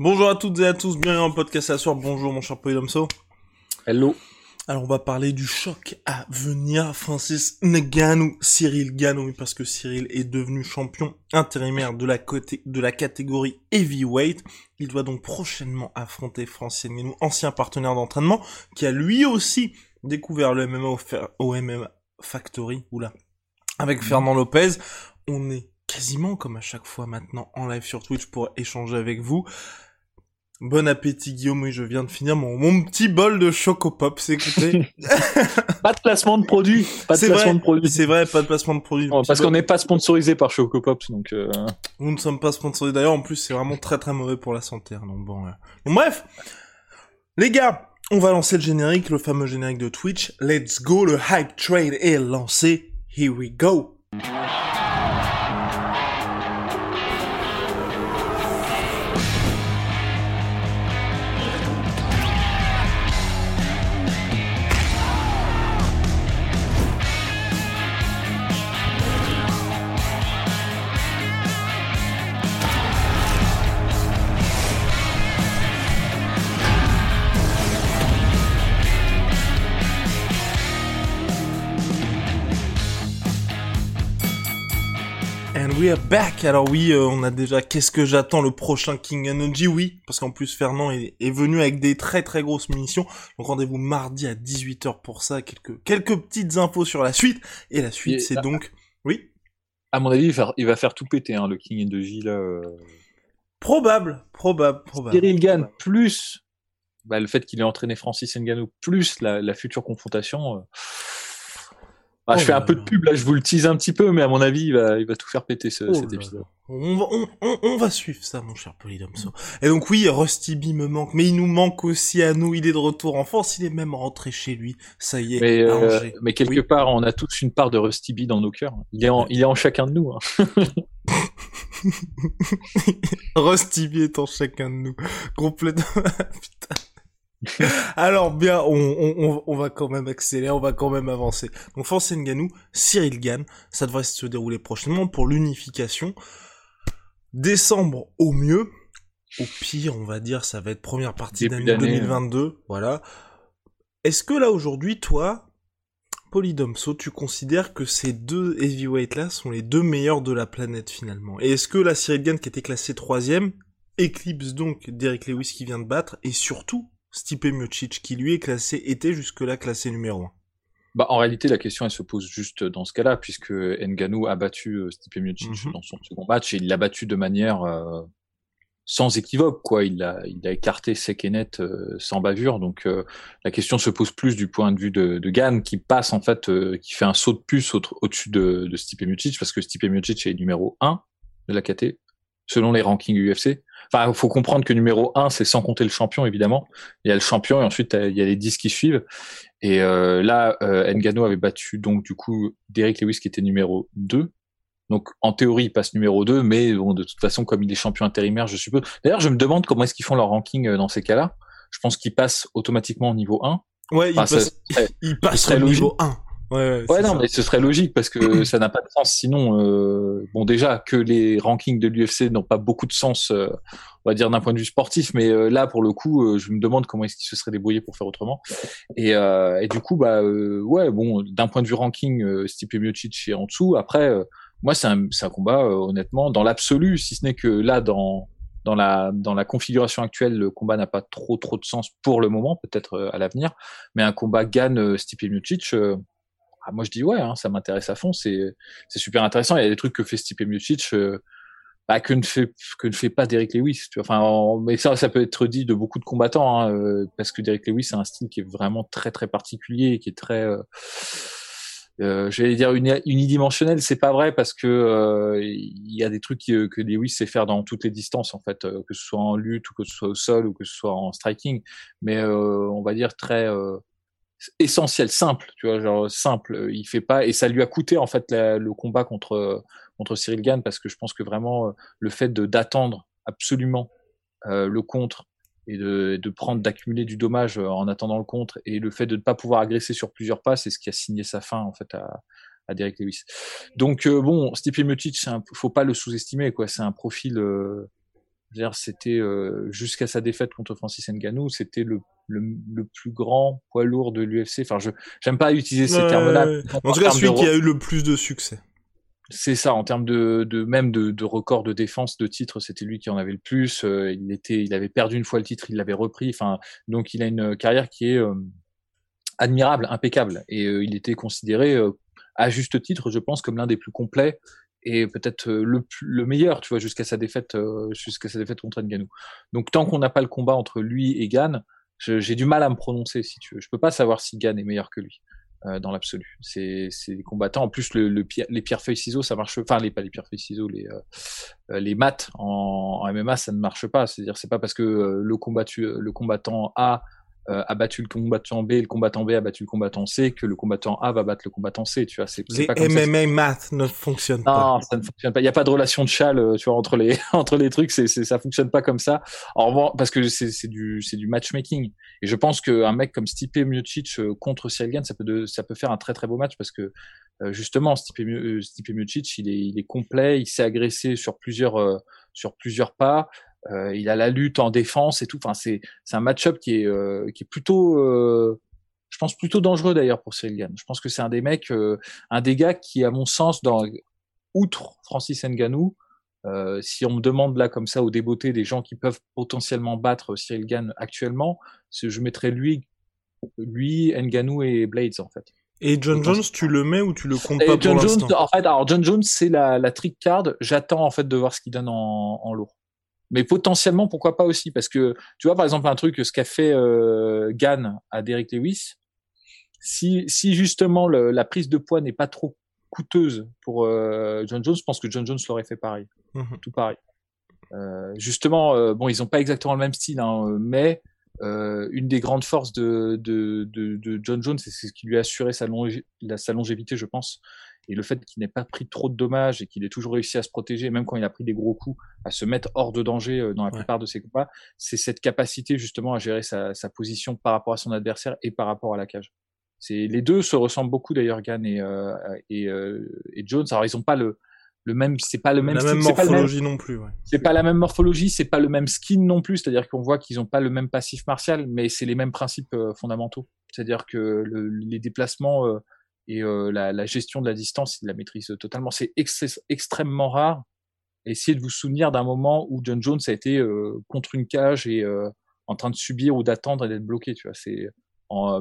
Bonjour à toutes et à tous, bienvenue dans le podcast à soir. Bonjour mon cher Polydomso. Hello. Alors on va parler du choc à venir. Francis Ngannou, Cyril Ganou, parce que Cyril est devenu champion intérimaire de la, côté, de la catégorie heavyweight. Il doit donc prochainement affronter Francis Ngannou, ancien partenaire d'entraînement, qui a lui aussi découvert le MMA au, MMA Factory, oula, avec Fernand Lopez. On est quasiment comme à chaque fois maintenant en live sur Twitch pour échanger avec vous. Bon appétit Guillaume, oui je viens de finir mon, mon petit bol de Chocopop, c'est écoutez. pas de placement de produit, pas de placement de produit. C'est vrai, pas de placement de produit. parce qu'on n'est pas sponsorisé par Chocopops, donc. Euh... Nous ne sommes pas sponsorisés. D'ailleurs, en plus, c'est vraiment très très mauvais pour la santé. Hein, donc bon. Euh. bref, les gars, on va lancer le générique, le fameux générique de Twitch. Let's go, le hype trade est lancé. Here we go. Back. Alors oui, euh, on a déjà qu'est-ce que j'attends le prochain King Energy? Oui, parce qu'en plus Fernand est, venu avec des très très grosses munitions. Donc rendez-vous mardi à 18h pour ça. Quelques quelques petites infos sur la suite. Et la suite, c'est donc oui? À mon avis, il va faire, tout péter hein, le King Energy là. Euh. Probable, probable, probable. Cyril Gann plus bah, le fait qu'il ait entraîné Francis Ngannou plus la, future confrontation. Euh, ah, je oh fais un peu de pub là, je vous le tease un petit peu, mais à mon avis, il va, il va tout faire péter ce, oh cet épisode. On va, on, on, on va, suivre ça, mon cher Polydomso. Et donc oui, Rusty B me manque, mais il nous manque aussi à nous. Il est de retour en France, il est même rentré chez lui. Ça y est. Mais, euh, mais quelque part, on a tous une part de Rusty B dans nos cœurs. Il est en, il est en chacun de nous. Hein. Rusty B est en chacun de nous. Complètement. Putain. Alors bien, on, va quand même accélérer, on va quand même avancer. Donc Francis Ngannou, Cyril Gann, ça devrait se dérouler prochainement pour l'unification. Décembre au mieux, au pire, on va dire, ça va être première partie d'année 2022, voilà. Est-ce que là aujourd'hui, toi, Polydomso, tu considères que ces deux heavyweights là sont les deux meilleurs de la planète finalement? Et est-ce que la Cyril Gann qui était classé troisième éclipse donc Derek Lewis qui vient de battre et surtout Stipe Miocic, qui lui est classé, était jusque-là classé numéro 1 bah, en réalité, la question, elle se pose juste dans ce cas-là, puisque Nganou a battu euh, Stipe Miocic mhm. dans son second match, et il l'a battu de manière euh, sans équivoque, quoi. Il a, il a écarté sec et net, euh, sans bavure. Donc, la question se pose plus du point de vue de, de Gann, qui passe, en fait, qui fait un saut de puce au-dessus de, de Stipe Miocic, parce que Stipe Miocic est numéro 1 de la KT, selon les rankings UFC. Enfin, il faut comprendre que numéro 1, c'est sans compter le champion, évidemment. Il y a le champion et ensuite, il y a les 10 qui suivent. Et euh, là, euh, Ngannou avait battu donc du coup Derek Lewis qui était numéro 2. Donc en théorie, il passe numéro 2, mais bon, de toute façon, comme il est champion intérimaire, je suppose. D'ailleurs, je me demande comment est-ce qu'ils font leur ranking euh, dans ces cas-là. Je pense qu'ils passent automatiquement au niveau 1. Ouais, ils passent, au niveau 1. Ouais, ouais, non, mais ce serait logique parce que ça n'a pas de sens. Sinon, euh, bon, déjà que les rankings de l'UFC n'ont pas beaucoup de sens, euh, on va dire d'un point de vue sportif, mais euh, là, pour le coup, euh, je me demande comment est-ce qu'ils se seraient débrouillés pour faire autrement. Et, et du coup, bah, ouais, bon, d'un point de vue ranking, Stipe Miocic est en dessous. Après, moi, c'est un, un combat, honnêtement, dans l'absolu, si ce n'est que là, dans dans la dans la configuration actuelle, le combat n'a pas trop trop de sens pour le moment, peut-être à l'avenir. Mais un combat gagne Stipe Miocic ah, moi je dis ouais, hein, ça m'intéresse à fond, c'est super intéressant. Il y a des trucs que fait Stipe Miocic euh, bah, que ne fait que ne fait pas Derek Lewis. Tu vois. Enfin, mais ça ça peut être dit de beaucoup de combattants hein, euh, parce que Derek Lewis a un style qui est vraiment très très particulier, qui est très euh, euh, j'allais dire unidimensionnel, c'est pas vrai parce que euh, il y a des trucs que, que Lewis sait faire dans toutes les distances en fait, que ce soit en lutte ou que ce soit au sol ou que ce soit en striking, mais on va dire très essentiel, simple, tu vois, genre simple. Il fait pas et ça lui a coûté en fait le combat contre contre Cyril Gann parce que je pense que vraiment le fait d'attendre absolument le contre et de, de prendre, d'accumuler du dommage euh, en attendant le contre, et le fait de ne pas pouvoir agresser sur plusieurs pas, c'est ce qui a signé sa fin en fait à, à Derek Lewis. Donc euh, bon, Stipe Miocic, faut pas le sous-estimer quoi. C'est un profil. Euh, c'était euh, jusqu'à sa défaite contre Francis Ngannou, c'était le, le, le, plus grand poids lourd de l'UFC. Enfin, je j'aime pas utiliser ces termes-là. En tout cas, celui qui a eu le plus de succès. C'est ça, en termes de, de même de, de, record de défense de titre, c'était lui qui en avait le plus. Euh, il était, il avait perdu une fois le titre, il l'avait repris. Enfin, donc il a une carrière qui est euh, admirable, impeccable, et euh, il était considéré à juste titre, je pense, comme l'un des plus complets et peut-être le, le meilleur, tu vois, jusqu'à sa défaite, jusqu'à sa défaite contre Ngannou. Donc tant qu'on n'a pas le combat entre lui et Gann, j'ai du mal à me prononcer, si tu veux. Je peux pas savoir si Gann est meilleur que lui. Euh, dans l'absolu. C'est des combattants. En plus, le, le les pierres feuilles ciseaux, ça marche. Enfin, les pas les pierres feuilles ciseaux, les euh, euh, les maths en, en, MMA, ça ne marche pas. C'est-à-dire, c'est pas parce que le combattu, le combattant A euh, a battu le combattant B, le combattant B a battu le combattant C, que le combattant A va battre le combattant C, tu vois. C'est, les pas comme MMA math ne fonctionnent pas. Non, ça ne fonctionne pas. Il n'y a pas de relation de châle, euh, tu vois, entre les entre les trucs. C'est, c'est ça fonctionne pas comme ça. En revanche, parce que c'est, c'est du c'est du matchmaking. Et je pense qu'un mec comme Stipe Miocic euh, contre Cyril ça peut de, ça peut faire un très très beau match parce que justement Stipe, Stipe Miocic, il est il est complet, il s'est agressé sur plusieurs sur plusieurs pas. Euh, il a la lutte en défense et tout. Enfin, c'est c'est un match-up qui est euh, qui est plutôt euh, je pense plutôt dangereux d'ailleurs pour Cyril Gann. Je pense que c'est un des mecs, un des gars qui, à mon sens, dans outre Francis Ngannou, euh, si on me demande là comme ça au débeauté des gens qui peuvent potentiellement battre Cyril Gann actuellement, je mettrais lui, lui, Ngannou et Blades en fait. Et John Jones, tu le mets ou tu le comptes pas John pour Jones, en fait, alors John Jones, c'est la, la trick card. J'attends en fait de voir ce qu'il donne en, en lourd mais potentiellement pourquoi pas aussi parce que tu vois par exemple un truc ce qu'a fait euh, Gann à Derek Lewis si si justement le, la prise de poids n'est pas trop coûteuse pour euh, John Jones je pense que John Jones l'aurait fait pareil mhm. tout pareil euh, justement euh, bon ils ont pas exactement le même style hein, mais une des grandes forces de, de, de, de John Jones, c'est ce qui lui a assuré sa, sa longévité, je pense, et le fait qu'il n'ait pas pris trop de dommages et qu'il ait toujours réussi à se protéger, même quand il a pris des gros coups, à se mettre hors de danger euh, dans la plupart de ses combats, c'est cette capacité justement à gérer sa, sa, position par rapport à son adversaire et par rapport à la cage. C'est les deux se ressemblent beaucoup d'ailleurs, Gann et, euh, et, euh, et, Jones. Alors ils ont pas le le même, c'est pas le même, la même morphologie non plus. Ouais. C'est pas la même morphologie, c'est pas le même skin non plus. C'est-à-dire qu'on voit qu'ils ont pas le même passif martial, mais c'est les mêmes principes euh, fondamentaux. C'est-à-dire que le, les déplacements et euh, la, la, gestion de la distance, ils la maîtrisent totalement. C'est extrêmement rare. Essayez de vous souvenir d'un moment où John Jones a été contre une cage et en train de subir ou d'attendre et d'être bloqué. Tu vois, c'est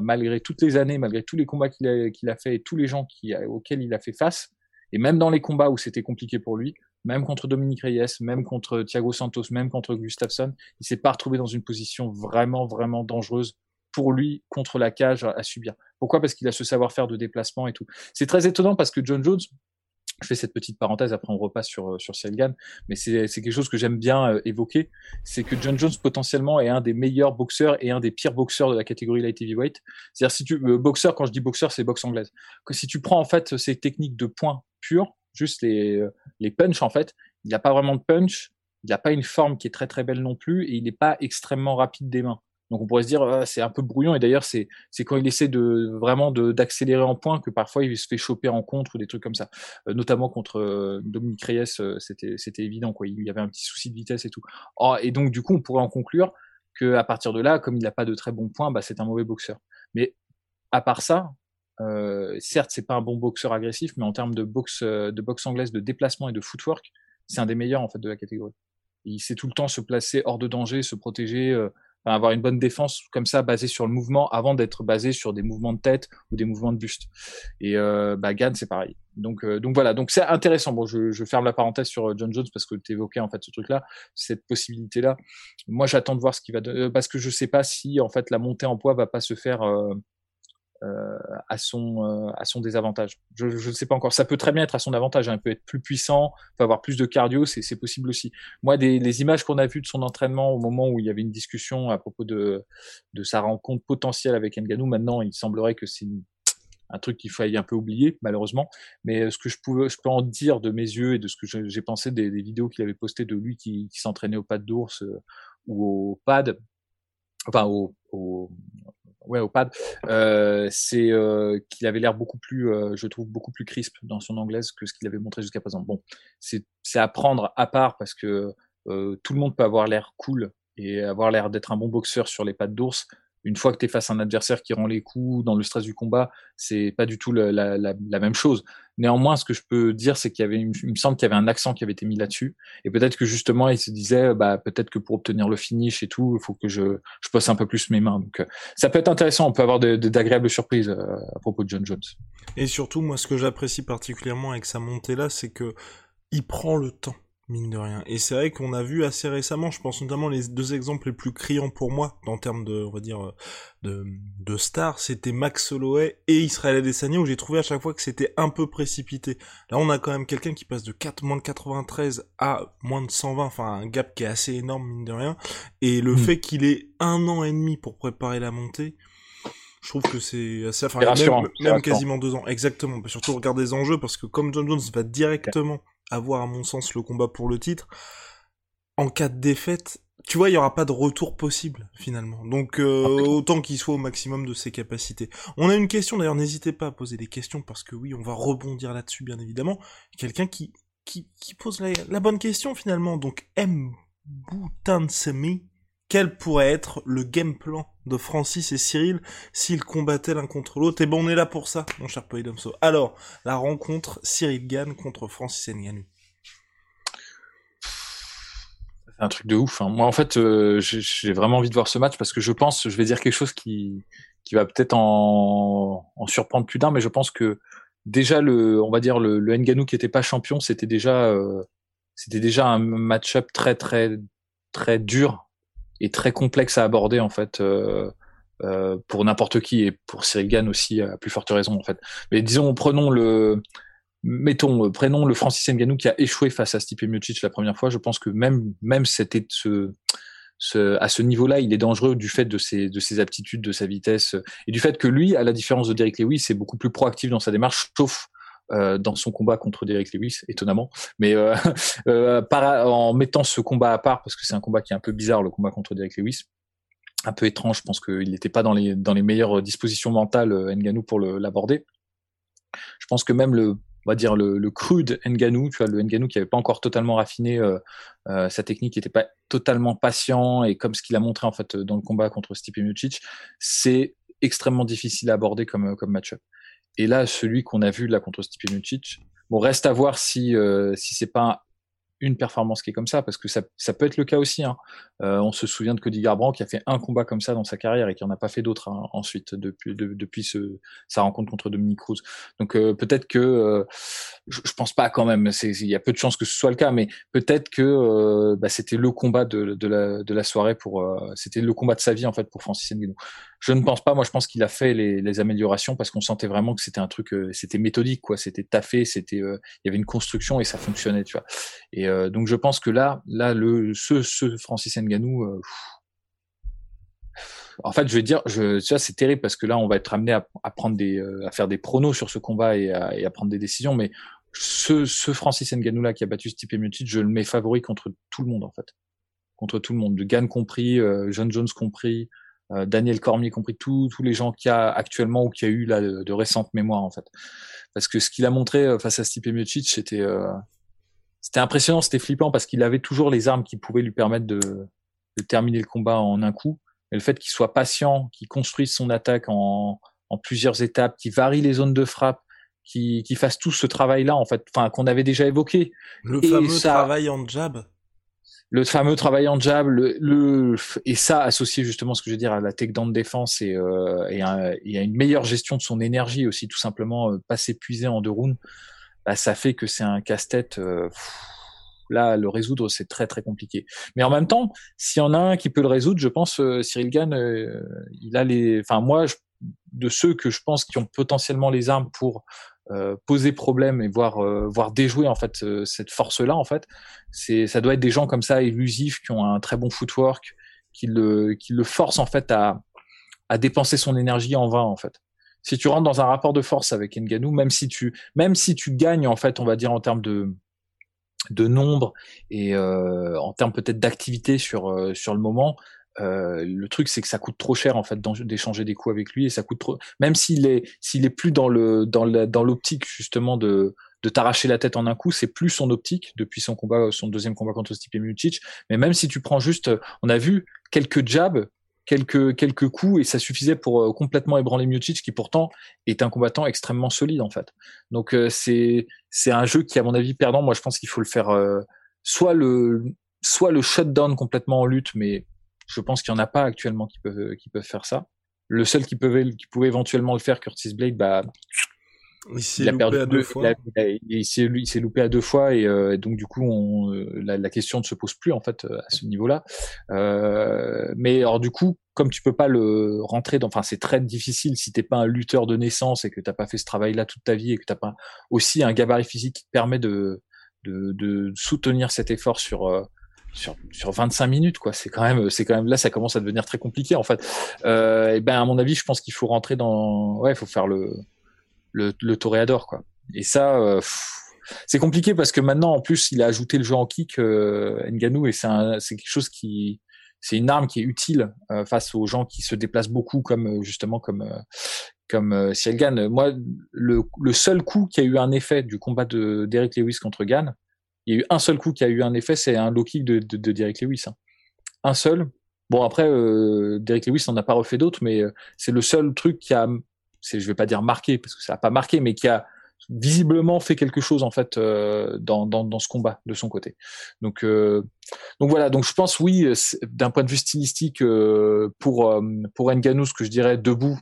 malgré toutes les années, malgré tous les combats qu'il a, qu'il a fait et tous les gens qui, auxquels il a fait face, et même dans les combats où c'était compliqué pour lui, même contre Dominique Reyes, même contre Thiago Santos, même contre Gustafsson, il s'est pas retrouvé dans une position vraiment, vraiment dangereuse pour lui contre la cage à subir. Pourquoi? Parce qu'il a ce savoir-faire de déplacement et tout. C'est très étonnant parce que John Jones, je fais cette petite parenthèse, après on repasse sur euh, sur Selgan, mais c'est quelque chose que j'aime bien euh, évoquer, c'est que John Jones potentiellement est un des meilleurs boxeurs et un des pires boxeurs de la catégorie light heavyweight. C'est-à-dire si tu euh, boxeur, quand je dis boxeur, c'est boxe anglaise. Que si tu prends en fait ces techniques de points purs, juste les les punch en fait, il n'a pas vraiment de punch, il n'a pas une forme qui est très très belle non plus et il n'est pas extrêmement rapide des mains. Donc on pourrait se dire ah, c'est un peu brouillon et d'ailleurs c'est c'est quand il essaie de vraiment de d'accélérer en point que parfois il se fait choper en contre ou des trucs comme ça. Euh, notamment contre euh, Dominique Reyes, euh, c'était c'était évident quoi, il y avait un petit souci de vitesse et tout. Oh, et donc du coup on pourrait en conclure que à partir de là, comme il n'a pas de très bons points, bah c'est un mauvais boxeur. Mais à part ça, euh, certes c'est pas un bon boxeur agressif, mais en termes de boxe de boxe anglaise, de déplacement et de footwork, c'est un des meilleurs en fait de la catégorie. Il sait tout le temps se placer hors de danger, se protéger avoir une bonne défense comme ça basée sur le mouvement avant d'être basé sur des mouvements de tête ou des mouvements de buste. Et euh, bah, Gann c'est pareil. Donc euh, donc voilà, donc c'est intéressant. Bon, je, je, ferme la parenthèse sur euh, John Jones parce que tu évoquais en fait ce truc-là, cette possibilité-là. Moi, j'attends de voir ce qui va, parce que je sais pas si en fait la montée en poids va pas se faire euh, à son euh, à son désavantage. Je ne sais pas encore. Ça peut très bien être à son avantage. Hein. Il peut être plus puissant, peut avoir plus de cardio, c'est possible aussi. Moi, des, les images qu'on a vues de son entraînement au moment où il y avait une discussion à propos de de sa rencontre potentielle avec Nganou, maintenant, il semblerait que c'est un truc qu'il faille un peu oublier malheureusement. Mais euh, ce que je pouvais, je peux en dire de mes yeux et de ce que j'ai pensé des, des, vidéos qu'il avait postées de lui qui, qui s'entraînait au pad d'ours ou au pad, enfin au, au, ouais, au pad, euh, c'est euh, qu'il avait l'air beaucoup plus, euh, je trouve, beaucoup plus crisp dans son anglaise que ce qu'il avait montré jusqu'à présent. Bon, c'est à prendre à part parce que tout le monde peut avoir l'air cool et avoir l'air d'être un bon boxeur sur les pattes d'ours, une fois que tu es face à un adversaire qui rend les coups dans le stress du combat, c'est pas du tout la, même chose. Néanmoins, ce que je peux dire, c'est qu'il y avait, me semble qu'il y avait un accent qui avait été mis là-dessus, et peut-être que justement, il se disait, bah peut-être que pour obtenir le finish et tout, il faut que je, je un peu plus mes mains. Donc, euh, ça peut être intéressant. On peut avoir d'agréables surprises euh, à propos de John Jones. Et surtout, moi, ce que j'apprécie particulièrement avec sa montée là, c'est que il prend le temps mine de rien. Et c'est vrai qu'on a vu assez récemment, je pense notamment les deux exemples les plus criants pour moi, en termes de, on va dire, de, de stars, c'était Max Holloway et Israël Adesanya, où j'ai trouvé à chaque fois que c'était un peu précipité. Là, on a quand même quelqu'un qui passe de 4, moins de 93 à moins de 120, enfin, un gap qui est assez énorme, mine de rien. Et le mm. fait qu'il ait un an et demi pour préparer la montée, je trouve que c'est assez, enfin, même, même quasiment deux ans, exactement. Surtout regarder les enjeux, parce que comme John Jones va directement avoir, à mon sens, le combat pour le titre, en cas de défaite, tu vois, il y aura pas de retour possible finalement. Donc euh, autant qu'il soit au maximum de ses capacités. On a une question d'ailleurs, n'hésitez pas à poser des questions parce que oui, on va rebondir là-dessus bien évidemment. Quelqu'un qui, qui qui pose la, bonne question finalement. Donc M Boutansemi, quel pourrait être le game plan de Francis et Cyril s'ils combattaient l'un contre l'autre? Et bon, on est là pour ça, mon cher Polydomso. Alors, la rencontre Cyril Gann contre Francis Ngannou. C'est un truc de ouf. Hein. Moi, en fait, euh, j'ai vraiment envie de voir ce match parce que je pense, je vais dire quelque chose qui, qui va peut-être en, en, surprendre plus d'un, mais je pense que déjà le, on va dire le, le qui était pas champion, c'était déjà, euh, c'était déjà un match-up très très très dur et très complexe à aborder en fait euh, euh, pour n'importe qui et pour Cyril Gann aussi à plus forte raison en fait. Mais disons prenons le mettons prenons le Francis Ngannou qui a échoué face à Stipe Miocic la première fois. Je pense que même même c'était à ce niveau-là, il est dangereux du fait de ses, de ses aptitudes, de sa vitesse et du fait que lui, à la différence de Derek Lewis, c'est beaucoup plus proactif dans sa démarche, sauf euh, dans son combat contre Derek Lewis, étonnamment. Mais euh, euh, en mettant ce combat à part, parce que c'est un combat qui est un peu bizarre, le combat contre Derek Lewis, un peu étrange, je pense qu'il n'était pas dans les, dans les meilleures dispositions mentales, Nganou, pour l'aborder. Je pense que même le, on va dire le, le crude Nganou, tu vois, le Nganou qui avait pas encore totalement raffiné sa technique, qui était pas totalement patient et comme ce qu'il a montré en fait dans le combat contre Stipe Miocic, c'est extrêmement difficile à aborder comme comme match-up. Et là, celui qu'on a vu là contre Stipe Miocic, bon, reste à voir si euh, si c'est pas une performance qui est comme ça, parce que ça, ça peut être le cas aussi. Hein. Euh, on se souvient de Cody Garbrandt qui a fait un combat comme ça dans sa carrière et qui en a pas fait d'autres hein, ensuite depuis depuis ce, sa rencontre contre Dominique Cruz. Donc euh, peut-être que euh, je, pense pas quand même. Il y a peu de chances que ce soit le cas, mais peut-être que bah, c'était le combat de, de, la, de la soirée pour c'était le combat de sa vie en fait pour Francis Ngannou. Je ne pense pas. Moi, je pense qu'il a fait les, les améliorations parce qu'on sentait vraiment que c'était un truc, c'était méthodique quoi. C'était taffé, c'était il y avait une construction et ça fonctionnait, tu vois. Et euh, donc je pense que là, là, le ce, ce Francis Ngannou, euh, en fait, je vais dire, je, vois, c'est terrible parce que là, on va être amené à, à prendre des, euh, à faire des pronos sur ce combat et à, et à prendre des décisions. Mais ce, ce Francis Ngannou là qui a battu Stipe Miocic, je le mets favori contre tout le monde en fait, contre tout le monde, de Gann compris, euh, John Jones compris, euh, Daniel Cormier compris, tous tous les gens qui a actuellement ou qui a eu là de, de récentes mémoires en fait. Parce que ce qu'il a montré face à Stipe Miocic, c'était c'était impressionnant, c'était flippant parce qu'il avait toujours les armes qui pouvaient lui permettre de, de terminer le combat en un coup. Et le fait qu'il soit patient, qu'il construise son attaque en, en plusieurs étapes, qu'il varie les zones de frappe, qu'il fasse tout ce travail-là, en fait, enfin, qu'on avait déjà évoqué. Le fameux travail en jab. Le fameux travail en jab, le, le, et ça associé justement ce que je veux dire à la takedown de défense et, euh, et, à, une meilleure gestion de son énergie aussi, tout simplement euh, pas s'épuiser en deux rounds bah, ça fait que c'est un casse-tête. Euh, là, le résoudre, c'est très très compliqué. Mais en même temps, s'il y en a un qui peut le résoudre, je pense euh, Cyril Gann, euh, il a les. Enfin, moi, de ceux que je pense qui ont potentiellement les armes pour poser problème et voir euh, voir déjouer en fait euh, cette force là en fait c'est ça doit être des gens comme ça élusifs qui ont un très bon footwork qui le qui le force en fait à à dépenser son énergie en vain en fait. Si tu rentres dans un rapport de force avec Nganou même si tu même si tu gagnes en fait on va dire en termes de de nombre et euh, en termes peut-être d'activité sur sur le moment euh, le truc, c'est que ça coûte trop cher en fait d'échanger des coups avec lui et ça coûte trop. Même s'il est s'il est plus dans le dans dans l'optique justement de de t'arracher la tête en un coup, c'est plus son optique depuis son combat, son deuxième combat contre Stipe Miocic. Mais même si tu prends juste, on a vu quelques jabs, quelques quelques coups et ça suffisait pour euh, complètement ébranler Miocic, qui pourtant est un combattant extrêmement solide en fait. Donc euh, c'est c'est un jeu qui à mon avis perdant. Moi je pense qu'il faut le faire soit le soit le shutdown complètement en lutte, mais je pense qu'il n'y en a pas actuellement qui peuvent, qui peuvent faire ça. Le seul qui pouvait, qui pouvait éventuellement le faire, Curtis Blade, bah, il s'est loupé à deux fois. Il, s'est loupé à deux fois et, euh, donc du coup, on, euh, la, la, question ne se pose plus en fait euh, à ce niveau-là. Euh, mais alors du coup, comme tu peux pas le rentrer dans, enfin c'est très difficile si t'es pas un lutteur de naissance et que t'as pas fait ce travail-là toute ta vie et que t'as pas aussi un gabarit physique qui te permet de de, de soutenir cet effort sur sur, sur 25 minutes quoi. C'est quand même c'est quand même là ça commence à devenir très compliqué en fait. Euh, et ben à mon avis je pense qu'il faut rentrer dans ouais il faut faire le le, le toréador quoi. Et ça euh, c'est compliqué parce que maintenant en plus il a ajouté le jeu en kick euh, Nganou et c'est quelque chose qui c'est une arme qui est utile euh, face aux gens qui se déplacent beaucoup comme euh, justement comme euh, comme Cyril Gann. Moi, le, le seul coup qui a eu un effet du combat de Derek Lewis contre Gann, il y a eu un seul coup qui a eu un effet, c'est un low kick de, de, de Derek Lewis. Hein. Un seul. Bon après, euh, Derek Lewis n'en a pas refait d'autres, mais euh, c'est le seul truc qui a, je vais pas dire marqué parce que ça a pas marqué, mais qui a visiblement fait quelque chose en fait euh, dans, ce combat de son côté. Donc donc voilà, donc je pense oui d'un point de vue stylistique pour pour que je dirais debout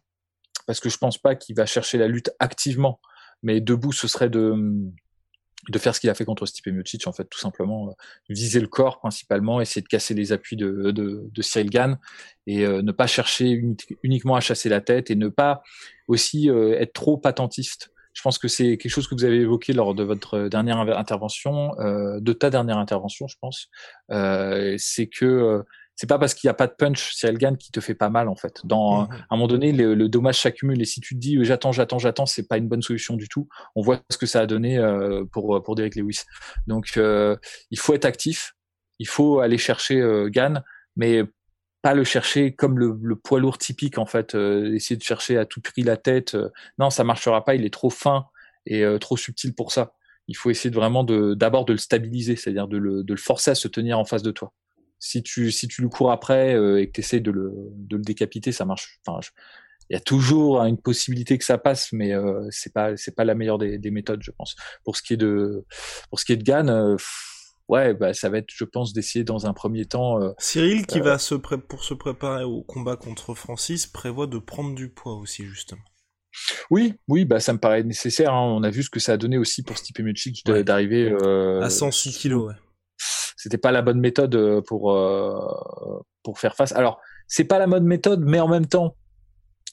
parce que je pense pas qu'il va chercher la lutte activement, mais debout ce serait de de faire ce qu'il a fait contre Stipe Miocic en fait tout simplement euh, viser le corps principalement essayer de casser les appuis de, de, de Cyril Gann et euh, ne pas chercher uniquement à chasser la tête et ne pas aussi euh, être trop patentiste. Je pense que c'est quelque chose que vous avez évoqué lors de votre dernière intervention de ta dernière intervention je pense. C'est que c'est pas parce qu'il n'y a pas de punch Cyril Gann qui te fait pas mal en fait. Dans mhm. à un moment donné, le, dommage s'accumule et si tu te dis j'attends, j'attends, j'attends, c'est pas une bonne solution du tout. On voit ce que ça a donné euh, pour pour Derek Lewis. Donc euh, il faut être actif, il faut aller chercher euh, Gann, mais pas le chercher comme le, le poids lourd typique en fait. essayer de chercher à tout prix la tête, non, ça marchera pas. Il est trop fin et trop subtil pour ça. Il faut essayer de vraiment de d'abord de le stabiliser, c'est-à-dire de le, de le forcer à se tenir en face de toi si tu si tu le cours après euh, et que tu essaies de le de le décapiter, ça marche. Enfin, il y a toujours une possibilité que ça passe, mais euh, c'est pas c'est pas la meilleure des, des, méthodes, je pense. Pour ce qui est de pour ce qui est de Gann, euh, ouais, bah ça va être, je pense, d'essayer dans un premier temps. Euh, Cyril, qui va se pré pour se préparer au combat contre Francis, prévoit de prendre du poids aussi justement. Oui, oui, bah ça me paraît nécessaire. Hein. On a vu ce que ça a donné aussi pour Stipe Miocic d'arriver à 106 kilos. Ouais c'était pas la bonne méthode euh, pour euh, pour faire face. Alors c'est pas la bonne méthode, mais en même temps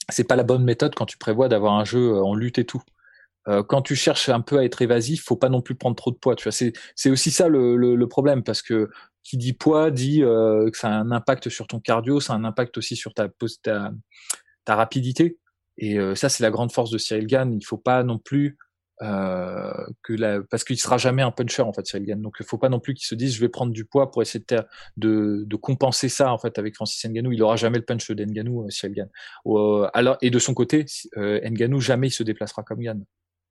c'est pas la bonne méthode quand tu prévois d'avoir un jeu euh, en lutte et tout. quand tu cherches un peu à être évasif, faut pas non plus prendre trop de poids. C'est aussi ça le, le, problème parce que qui dit poids dit que ça a un impact sur ton cardio, ça a un impact aussi sur ta ta, ta rapidité. Et ça, c'est la grande force de Cyril Gann. Il faut pas non plus euh, que la, parce qu'il sera jamais un puncher en fait Cyril Gann. Donc il faut pas non plus qu'il se dise je vais prendre du poids pour essayer de, de, de compenser ça en fait avec Francis Ngannou. Il aura jamais le punch d'Ngannou euh, Cyril Gann. Euh, alors et de son côté, euh, Ngannou jamais il se déplacera comme Gann.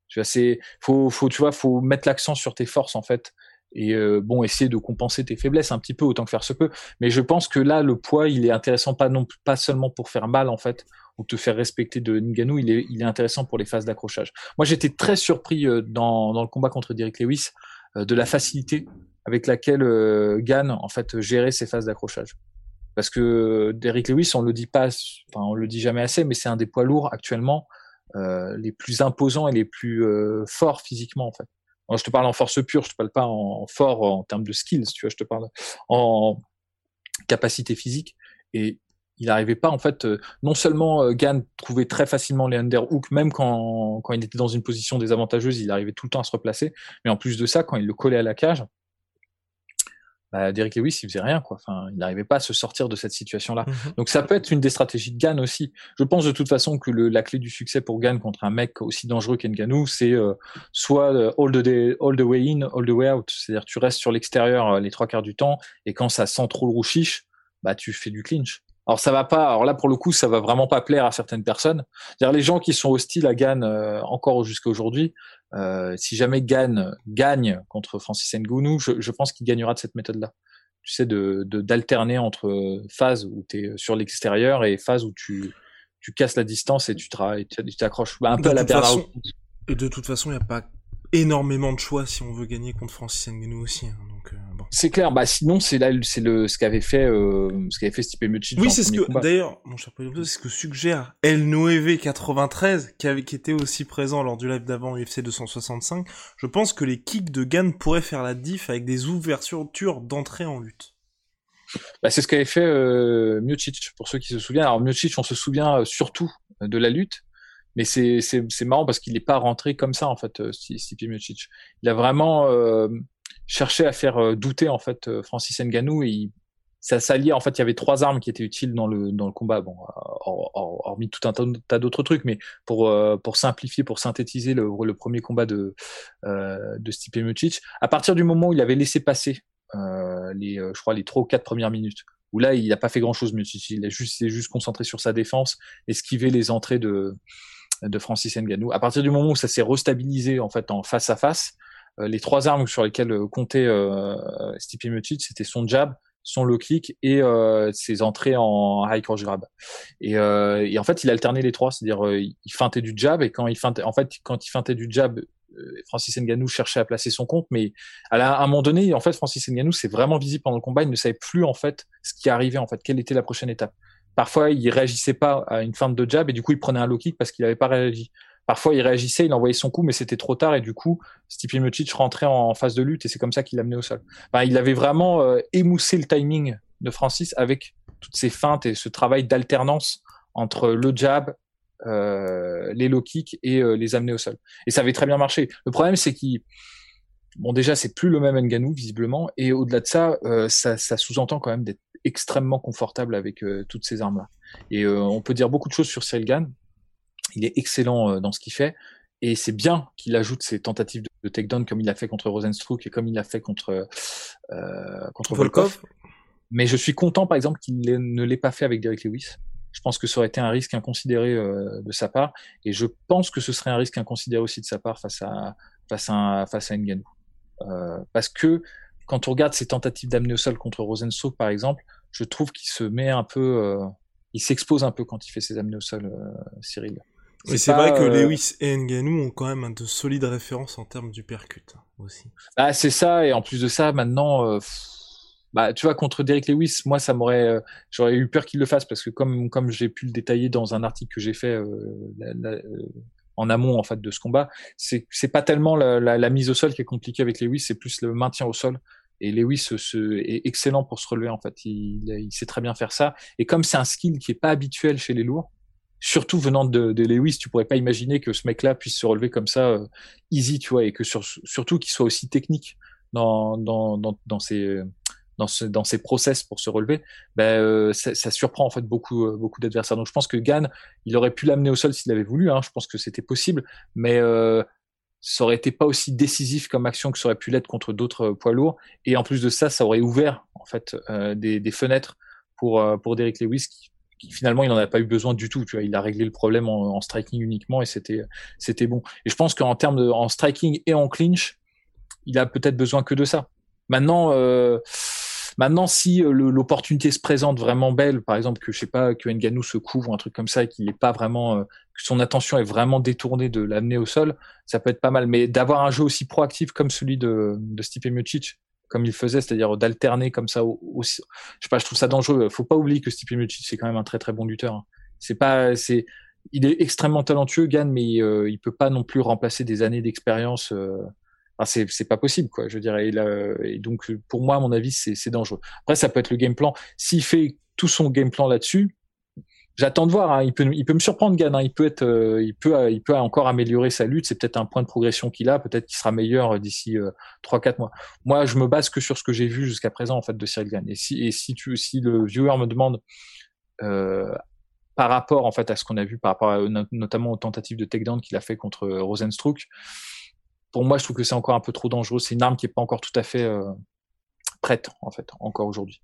Tu vois, c'est faut faut tu vois faut mettre l'accent sur tes forces en fait et euh, bon essayer de compenser tes faiblesses un petit peu autant que faire se peut mais je pense que là le poids il est intéressant pas non pas seulement pour faire mal en fait ou te faire respecter de Ngannou, il est, il est intéressant pour les phases d'accrochage. Moi, j'étais très surpris euh, dans, dans le combat contre Derek Lewis euh, de la facilité avec laquelle euh, Gann en fait gérait ses phases d'accrochage. Parce que Derek Lewis, on le dit pas, enfin on le dit jamais assez, mais c'est un des poids lourds actuellement euh, les plus imposants et les plus euh, forts physiquement en fait. je te parle en force pure, je te parle pas en, fort en termes de skills, tu vois, je te parle en capacité physique. Et il n'arrivait pas en fait. non seulement Gann trouvait très facilement les underhooks, même quand, quand il était dans une position désavantageuse, il arrivait tout le temps à se replacer. Mais en plus de ça, quand il le collait à la cage, bah, Derek Lewis, il faisait rien, quoi. Enfin, il n'arrivait pas à se sortir de cette situation-là. Mmh Donc, ça peut être une des stratégies de Gann aussi. Je pense de toute façon que le, la clé du succès pour Gann contre un mec aussi dangereux qu'Enganou, c'est euh, soit euh, all, the day, all the way in, all the way out. C'est-à-dire, tu restes sur l'extérieur euh, les trois quarts du temps, et quand ça sent trop le rouchiche, bah, tu fais du clinch. Alors ça va pas. Alors là pour le coup, ça va vraiment pas plaire à certaines personnes. C'est-à-dire les gens qui sont hostiles à Gann encore jusqu'à aujourd'hui, euh, si jamais Gann gagne contre Francis Ngannou, je, je pense qu'il gagnera de cette méthode-là. Tu sais, de d'alterner entre phases où tu es sur l'extérieur et phases où tu, tu casses la distance et tu t'accroches un peu à la façon, Et de toute façon, il n'y a pas énormément de choix si on veut gagner contre Francis Ngannou aussi. Hein. Donc, euh, c'est clair. Bah sinon c'est là c'est le ce qu'avait fait euh, ce qu'avait fait Stipe Miocic. Oui, c'est ce que d'ailleurs mon cher c'est ce que suggère El Noeve 93 qui avait qui était aussi présent lors du live d'avant UFC 265. Je pense que les kicks de Gann pourraient faire la diff avec des ouvertures d'entrée en lutte. Bah, c'est ce qu'avait fait euh, Miocic pour ceux qui se souviennent. Alors Miocic, on se souvient euh, surtout de la lutte, mais c'est marrant parce qu'il n'est pas rentré comme ça en fait euh, Stipe Miocic. Il a vraiment euh, cherchait à faire euh, douter en fait euh, Francis Ngannou et ça s'alliait en fait il y avait trois armes qui étaient utiles dans le dans le combat. Bon hormis tout un tas d'autres trucs mais pour euh, pour simplifier pour synthétiser le, le premier combat de euh, de Stipe Miocic à partir du moment où il avait laissé passer euh, les je crois les trois ou quatre premières minutes où là il n'a pas fait grand chose Miocic. Il a juste s'est juste concentré sur sa défense esquiver les entrées de de Francis Ngannou. À partir du moment où ça s'est restabilisé en fait en face à face euh, les trois armes sur lesquelles euh, comptait euh, Stipe Miocic, c'était son jab, son low kick et ses entrées en high cross grab. Et, et, en fait, il alternait les trois, c'est-à-dire il feintait du jab et quand il feintait, en fait, quand il feintait du jab, Francis Ngannou cherchait à placer son compte, mais à, un moment donné, en fait, Francis Ngannou, c'est vraiment visible pendant le combat, il ne savait plus en fait ce qui arrivait, en fait, quelle était la prochaine étape. Parfois, il réagissait pas à une feinte de jab et du coup, il prenait un low kick parce qu'il n'avait pas réagi. Parfois, il réagissait, il envoyait son coup, mais c'était trop tard et du coup, Stipe Miocic rentrait en phase de lutte et c'est comme ça qu'il l'a mené au sol. il avait vraiment euh, émoussé le timing de Francis avec toutes ces feintes et ce travail d'alternance entre le jab, euh, les low kicks et euh, les amener au sol. Et ça avait très bien marché. Le problème, c'est qu'il bon déjà c'est plus le même Nganou visiblement et au-delà de ça, ça, ça sous-entend quand même d'être extrêmement confortable avec toutes ces armes là. Et on peut dire beaucoup de choses sur Cyril Gann, il est excellent euh, dans ce qu'il fait. Et c'est bien qu'il ajoute ses tentatives de, takedown comme il l'a fait contre Rosenstruck et comme il l'a fait contre, euh, contre Volkov. Mais je suis content, par exemple, qu'il ne l'ait pas fait avec Derek Lewis. Je pense que ça aurait été un risque inconsidéré euh, de sa part. Et je pense que ce serait un risque inconsidéré aussi de sa part face à, face à, face à Ngannou. Euh, parce que quand on regarde ses tentatives d'amener au sol contre Rosenstruck, par exemple, je trouve qu'il se met un peu, euh, il s'expose un peu quand il fait ses amener au sol, Cyril. Mais c'est vrai que euh, Lewis et Nganou ont quand même de solides références en termes du percut hein, aussi. Ah, c'est ça, et en plus de ça, maintenant, euh, bah, tu vois, contre Derek Lewis, moi, ça m'aurait, euh, j'aurais eu peur qu'il le fasse parce que comme, comme j'ai pu le détailler dans un article que j'ai fait en amont en fait de ce combat, c'est, c'est pas tellement la, la, mise au sol qui est compliquée avec Lewis, c'est plus le maintien au sol. Et Lewis est excellent pour se relever en fait. Il, il sait très bien faire ça. Et comme c'est un skill qui est pas habituel chez les lourds, surtout venant de, de, Lewis, tu pourrais pas imaginer que ce mec-là puisse se relever comme ça euh, easy, tu vois, et que sur, surtout qu'il soit aussi technique dans dans dans, dans ses dans, dans ses process pour se relever, ben euh, ça, ça, surprend en fait beaucoup euh, beaucoup d'adversaires. Donc je pense que Gann, il aurait pu l'amener au sol s'il avait voulu. Hein, je pense que c'était possible, mais ça aurait été pas aussi décisif comme action que ça aurait pu l'être contre d'autres poids lourds. Et en plus de ça, ça aurait ouvert en fait des, des, fenêtres pour pour Derek Lewis qui, finalement il n'en a pas eu besoin du tout. Tu vois, il a réglé le problème en, striking uniquement et c'était c'était bon. Et je pense qu'en termes de en striking et en clinch, il a peut-être besoin que de ça. Maintenant, euh, maintenant si euh, l'opportunité se présente vraiment belle, par exemple que je sais pas que Nganou se couvre ou un truc comme ça et qu'il n'est pas vraiment euh, que son attention est vraiment détournée de l'amener au sol, ça peut être pas mal. Mais d'avoir un jeu aussi proactif comme celui de, de Stipe Miocic, comme il faisait, c'est-à-dire d'alterner comme ça. aussi. je sais pas, je trouve ça dangereux. Faut pas oublier que Stipe Miocic c'est quand même un très très bon lutteur. Hein. C'est pas, c'est, il est extrêmement talentueux, Gann, mais euh, il peut pas non plus remplacer des années d'expérience. Euh... C'est c'est pas possible quoi. Je dirais. Et, donc pour moi, à mon avis, c'est c'est dangereux. Après, ça peut être le game plan. S'il fait tout son game plan là-dessus, j'attends de voir. Hein. Il peut, il peut me surprendre, Gann. Hein. Il peut être, euh, il peut, il peut encore améliorer sa lutte. C'est peut-être un point de progression qu'il a. Peut-être qu'il sera meilleur d'ici trois, quatre mois. Moi, je me base que sur ce que j'ai vu jusqu'à présent en fait de Cyril Gann. Et si, et si tu, si le viewer me demande par rapport en fait à ce qu'on a vu, par rapport notamment aux tentatives de takedown qu'il a fait contre Rosenstruck, pour moi, je trouve que c'est encore un peu trop dangereux. C'est une arme qui est pas encore tout à fait prête en fait, encore aujourd'hui.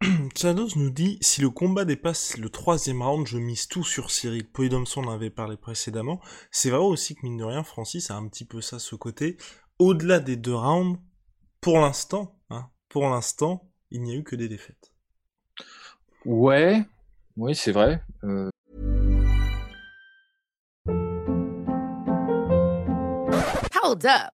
Shadows nous dit si le combat dépasse le troisième round, je mise tout sur Cyril. Polydomson en avait parlé précédemment. C'est vrai aussi que mine de rien, Francis a un petit peu ça ce côté. Au-delà des deux rounds, pour l'instant, hein, pour l'instant, il n'y a eu que des défaites. Ouais, oui, c'est vrai. Euh... Hold up.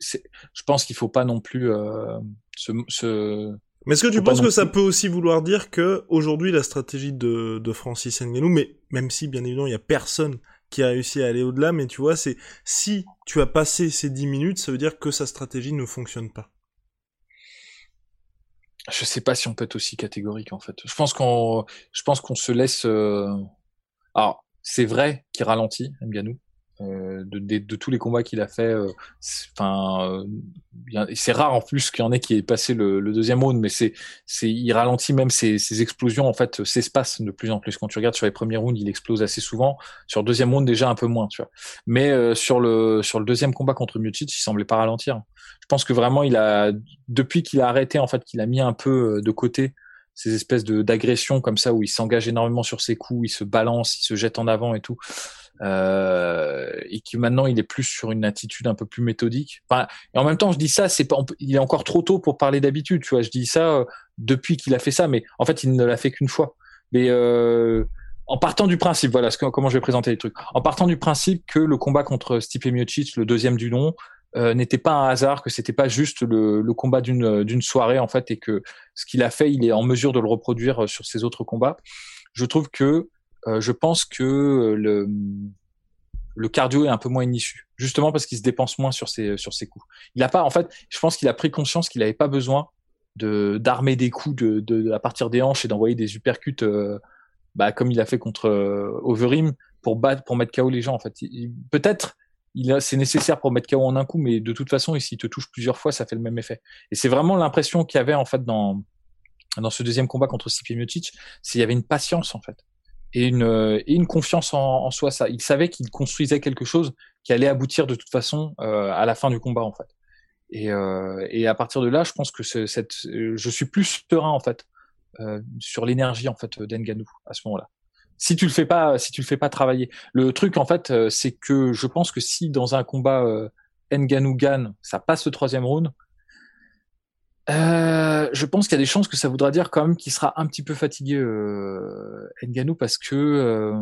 je pense qu'il faut pas non plus euh, se, se, Mais est-ce que tu penses que ça peut aussi vouloir dire que aujourd'hui la stratégie de, de Francis Ngannou, mais même si bien évidemment il y a personne qui a réussi à aller au-delà, mais tu vois, c'est si tu as passé ces 10 minutes, ça veut dire que sa stratégie ne fonctionne pas. Je sais pas si on peut être aussi catégorique en fait. Je pense qu'on, je pense qu'on se laisse. Euh... Alors c'est vrai qu'il ralentit Ngannou, euh, de, de, de, tous les combats qu'il a fait. Euh, enfin, euh, c'est rare en plus qu'il y en ait qui ait passé le, le deuxième round, mais c'est, c'est, il ralentit même ses, ses explosions en fait s'espacent de plus en plus. Quand tu regardes sur les premiers rounds, il explose assez souvent. Sur le deuxième round, déjà un peu moins, tu vois. Mais euh, sur le sur le deuxième combat contre Miocic, il semblait pas ralentir. Je pense que vraiment, il a depuis qu'il a arrêté en fait, qu'il a mis un peu de côté ces espèces de d'agressions comme ça où il s'engage énormément sur ses coups, il se balance, il se jette en avant et tout euh, et qui maintenant il est plus sur une attitude un peu plus méthodique. Enfin, et en même temps, je dis ça, c'est pas, il est encore trop tôt pour parler d'habitude, tu vois. Je dis ça euh, depuis qu'il a fait ça, mais en fait, il ne l'a fait qu'une fois. Mais euh, en partant du principe, voilà, ce que, comment je vais présenter les trucs. En partant du principe que le combat contre Stipe Miocic, le deuxième du nom, euh, n'était pas un hasard, que c'était pas juste le, le combat d'une d'une soirée en fait, et que ce qu'il a fait, il est en mesure de le reproduire sur ses autres combats. Je trouve que euh, je pense que euh, le, le cardio est un peu moins une issue, justement parce qu'il se dépense moins sur ses sur ses coups. Il a pas, en fait, je pense qu'il a pris conscience qu'il n'avait pas besoin de d'armer des coups de, de, à partir des hanches et d'envoyer des uppercuts, euh, bah, comme il a fait contre euh, Overeem pour battre, pour mettre KO les gens. En fait, peut-être il c'est nécessaire pour mettre KO en un coup, mais de toute façon, s'il te touche plusieurs fois, ça fait le même effet. Et c'est vraiment l'impression qu'il y avait en fait dans dans ce deuxième combat contre Stipe Miocic, c'est qu'il y avait une patience en fait et une, euh, et une confiance en, en, soi. Ça, il savait qu'il construisait quelque chose qui allait aboutir de toute façon euh, à la fin du combat en fait. Et, euh, et à partir de là, je pense que cette, je suis plus serein en fait euh, sur l'énergie en fait d'Enganou à ce moment-là. Si tu le fais pas, si tu le fais pas travailler, le truc en fait, euh, c'est que je pense que si dans un combat euh, Nganou gagne, ça passe le troisième round, euh, je pense qu'il y a des chances que ça voudra dire quand même qu'il sera un petit peu fatigué euh, Nganou parce que euh,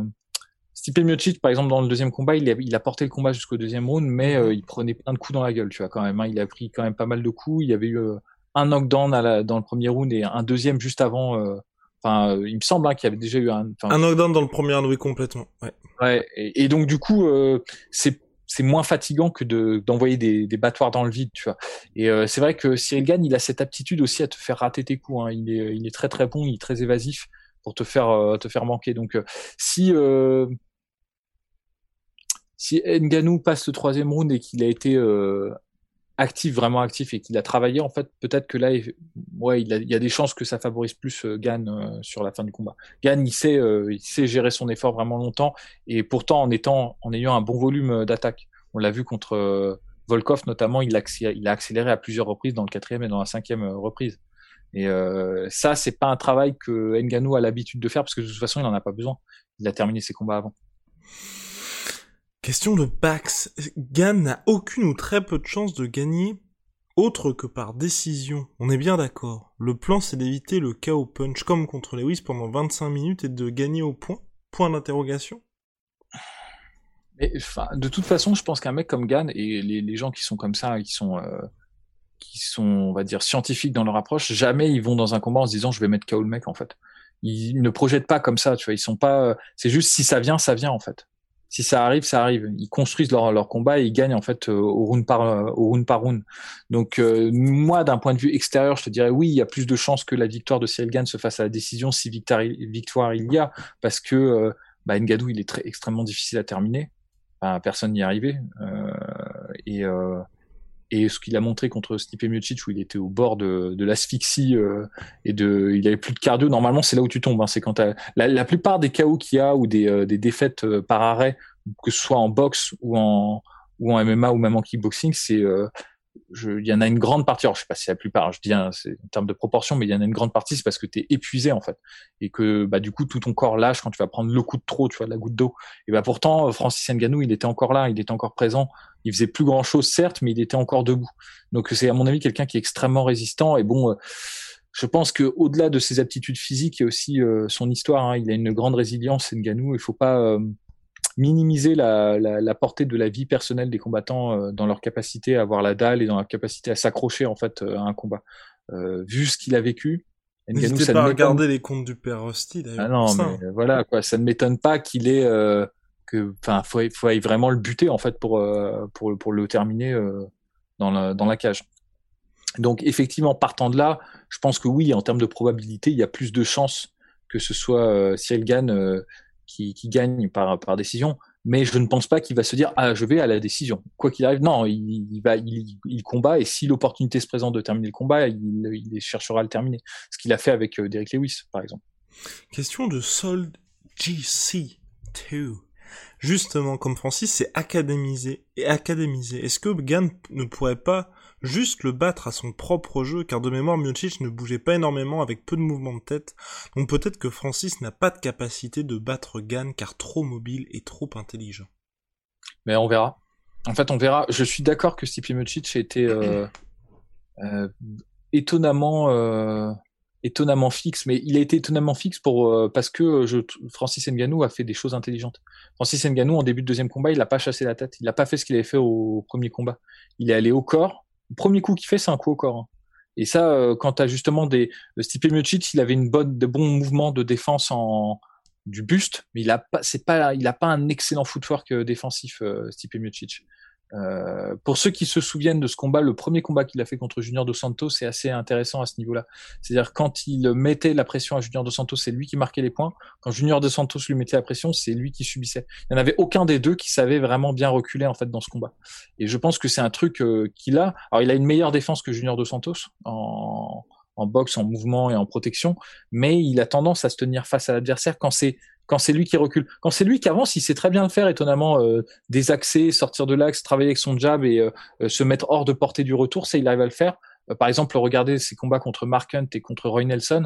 Stipe Miocic par exemple dans le deuxième combat il a, il a porté le combat jusqu'au deuxième round mais euh, il prenait plein de coups dans la gueule tu vois quand même hein, il a pris quand même pas mal de coups. Il y avait eu euh, un knockdown à la, dans le premier round et un deuxième juste avant euh, enfin il me semble hein, qu'il y avait déjà eu un un knockdown dans le premier round oui complètement ouais, ouais et, et donc du coup c'est c'est moins fatigant que de d'envoyer des, battoirs dans le vide, tu vois. Et euh, c'est vrai que Cyril Gann, il a cette aptitude aussi à te faire rater tes coups. Hein. Il est il est très très bon, il est très évasif pour te faire euh, te faire manquer. Donc euh, si euh, si Nganou passe le troisième round et qu'il a été actif, vraiment actif et qu'il a travaillé, en fait, peut-être que là, ouais, il, a, y a des chances que ça favorise plus euh, Gann euh, sur la fin du combat. Gann, il sait, euh, il sait gérer son effort vraiment longtemps et pourtant en étant, en ayant un bon volume d'attaque. On l'a vu contre Volkov notamment, il a, accéléré, à plusieurs reprises dans le quatrième et dans la cinquième reprise. Et euh, ça, c'est pas un travail que Ngannou a l'habitude de faire parce que de toute façon, il en a pas besoin. Il a terminé ses combats avant. Question de Pax. Gann n'a aucune ou très peu de chances de gagner autre que par décision. On est bien d'accord. Le plan, c'est d'éviter le KO punch comme contre Lewis pendant 25 minutes et de gagner au point. Point d'interrogation. de toute façon, je pense qu'un mec comme Gann et les, gens qui sont comme ça, qui sont, euh, qui sont, on va dire, scientifiques dans leur approche, jamais ils vont dans un combat en se disant je vais mettre KO le mec en fait. Ils ne projettent pas comme ça, tu vois. Ils sont pas. C'est juste si ça vient, ça vient en fait si ça arrive, ça arrive. Ils construisent leur, leur combat et ils gagnent en fait euh, au round par euh, au round par round. Donc euh, moi, d'un point de vue extérieur, je te dirais oui, il y a plus de chances que la victoire de Cyril se fasse à la décision si victoire, victoire il y a, parce que euh, bah, Ngadou il est très extrêmement difficile à terminer. Personne n'y est arrivé. et et ce qu'il a montré contre Stipe Miocic où il était au bord de, l'asphyxie et de il avait plus de cardio normalement c'est là où tu tombes hein. c'est quand la, la, plupart des KO qu'il y a ou des, des défaites par arrêt que ce soit en boxe ou en ou en MMA ou même en kickboxing, c'est euh, il y en a une grande partie, alors je sais pas si la plupart, je dis en termes de proportion, mais il y en a une grande partie, c'est parce que tu es épuisé en fait, et que bah du coup tout ton corps lâche quand tu vas prendre le coup de trop, tu vois, la goutte d'eau. Et bah pourtant Francis Ngannou, il était encore là, il était encore présent, il faisait plus grand chose certes, mais il était encore debout. Donc c'est à mon avis quelqu'un qui est extrêmement résistant. Et bon, euh, je pense que au-delà de ses aptitudes physiques, il y a aussi euh, son histoire. Hein. il a une grande résilience, Ngannou. Il faut pas minimiser la, la, la, portée de la vie personnelle des combattants euh, dans leur capacité à avoir la dalle et dans leur capacité à s'accrocher en fait euh, à un combat. Euh, vu ce qu'il a vécu, N'hésitez pas à regarder les comptes du père Rusty d'ailleurs. Ah non, mais voilà quoi, ça ne m'étonne pas qu'il ait que, enfin, faut, faut vraiment le buter en fait pour pour pour le terminer dans la dans la cage. Donc effectivement, partant de là, je pense que oui, en termes de probabilité, il y a plus de chances que ce soit Cyril Gann qui, gagne par, décision, mais je ne pense pas qu'il va se dire ah je vais à la décision. Quoi qu'il arrive non il, va il, combat et si l'opportunité se présente de terminer le combat il, cherchera à le terminer. Ce qu'il a fait avec euh, Derek Lewis par exemple. Question de Sold GC 2 justement comme Francis c'est académisé et académisé est-ce que Gann ne pourrait pas juste le battre à son propre jeu, car de mémoire Miocic ne bougeait pas énormément avec peu de mouvements de tête, donc peut-être que Francis n'a pas de capacité de battre Gann car trop mobile et trop intelligent. Mais on verra. En fait, on verra. Je suis d'accord que Stipe Miocic a été euh, euh, étonnamment euh, étonnamment fixe, mais il a été étonnamment fixe pour parce que je, Francis Ngannou a fait des choses intelligentes. Francis Ngannou en début de deuxième combat, il n'a pas chassé la tête, il n'a pas fait ce qu'il avait fait au premier combat. Il est allé au corps, premier coup qu'il fait, c'est un coup au corps. Hein. Et ça, euh, quand tu as justement des. Stipe Miocic, il avait une bonne, de bons mouvements de défense en du buste, mais il a pas, pas, pas un excellent footwork euh, défensif, euh, Stipe Miocic. Euh, pour ceux qui se souviennent de ce combat, le premier combat qu'il a fait contre Junior Dos Santos, c'est assez intéressant à ce niveau-là. C'est-à-dire quand il mettait la pression à Junior Dos Santos, c'est lui qui marquait les points. Quand Junior Dos Santos lui mettait la pression, c'est lui qui subissait. Il n'y en avait aucun des deux qui savait vraiment bien reculer en fait dans ce combat. Et je pense que c'est un truc euh, qu'il a. Alors il a une meilleure défense que Junior Dos Santos en boxe, en mouvement et en protection, mais il a tendance à se tenir face à l'adversaire quand c'est quand c'est lui qui recule. Quand c'est lui qui avance, il sait très bien le faire, étonnamment, euh, désaxer, sortir de l'axe, travailler avec son jab et euh, euh, se mettre hors de portée du retour, ça, il arrive à le faire. par exemple, regardez ses combats contre Mark Hunt et contre Roy Nelson.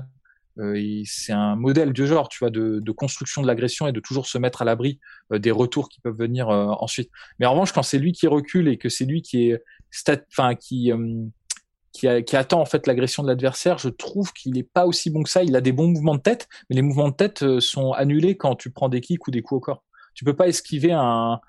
c'est un modèle du genre, tu vois, de, de construction de l'agression et de toujours se mettre à l'abri des retours qui peuvent venir ensuite. Mais en revanche, quand c'est lui qui recule et que c'est lui qui est, enfin, qui qui, attend en fait l'agression de l'adversaire, je trouve qu'il n'est pas aussi bon que ça. Il a des bons mouvements de tête, mais les mouvements de tête euh, sont annulés quand tu prends des kicks ou des coups au corps. Tu peux pas esquiver un,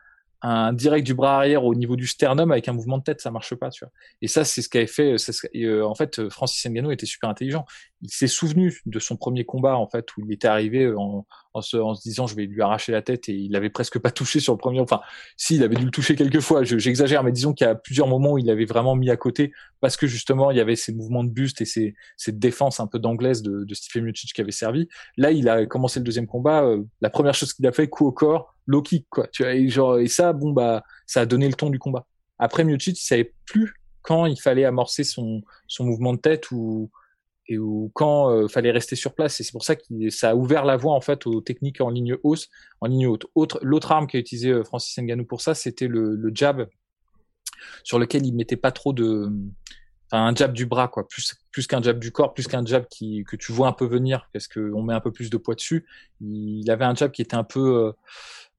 un direct du bras arrière au niveau du sternum avec un mouvement de tête, ça marche pas, tu vois. Et ça, c'est ce qu'avait fait. Euh, en fait, Francis Ngannou était super intelligent. Il s'est souvenu de son premier combat, en fait, où il était arrivé en, en, se, en se disant, je vais lui arracher la tête, et il avait presque pas touché sur le premier. Enfin, si, il avait dû le toucher quelques fois. J'exagère, mais disons qu'il y a plusieurs moments où il avait vraiment mis à côté parce que justement, il y avait ces mouvements de buste et ces, cette défense un peu d'anglaise de, de Stephen qui avait servi. Là, il a commencé le deuxième combat. Euh, la première chose qu'il a fait, coup au corps low kick quoi. Tu vois et genre et ça bon bah ça a donné le ton du combat. Après Miocic il savait plus quand il fallait amorcer son son mouvement de tête ou et ou quand euh, fallait rester sur place. Et c'est pour ça que ça a ouvert la voie en fait aux techniques en ligne hausse en ligne haute. Autre l'autre arme qu'a utilisé euh, Francis Ngannou pour ça c'était le, jab sur lequel il mettait pas trop de enfin un jab du bras quoi. Plus plus qu'un jab du corps plus qu'un jab qui que tu vois un peu venir parce que on met un peu plus de poids dessus. Il avait un jab qui était un peu euh,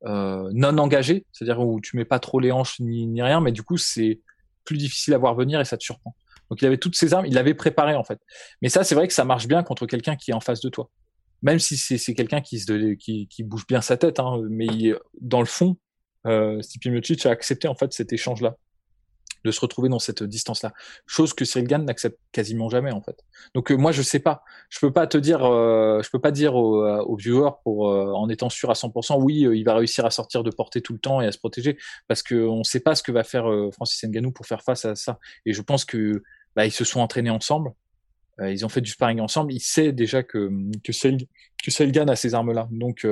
euh, non engagé, c'est-à-dire où tu mets pas trop les hanches ni, rien, mais du coup c'est plus difficile à voir venir et ça te surprend. Donc il avait toutes ses armes, il l'avait préparé en fait. Mais ça, c'est vrai que ça marche bien contre quelqu'un qui est en face de toi. Même si c'est quelqu'un qui, bouge bien sa tête, hein, mais dans le fond, euh, Stipe Miocic a accepté en fait cet échange-là de se retrouver dans cette distance-là. Chose que Cyril n'accepte quasiment jamais en fait. Donc euh, moi je sais pas, je peux pas te dire, euh, je peux pas dire aux, euh, aux viewers pour en étant sûr à 100%, oui il va réussir à sortir de portée tout le temps et à se protéger parce que on sait pas ce que va faire Francis Ngannou pour faire face à ça. Et je pense que bah, ils se sont entraînés ensemble, ils ont fait du sparring ensemble, il sait déjà que que a ces armes-là. Donc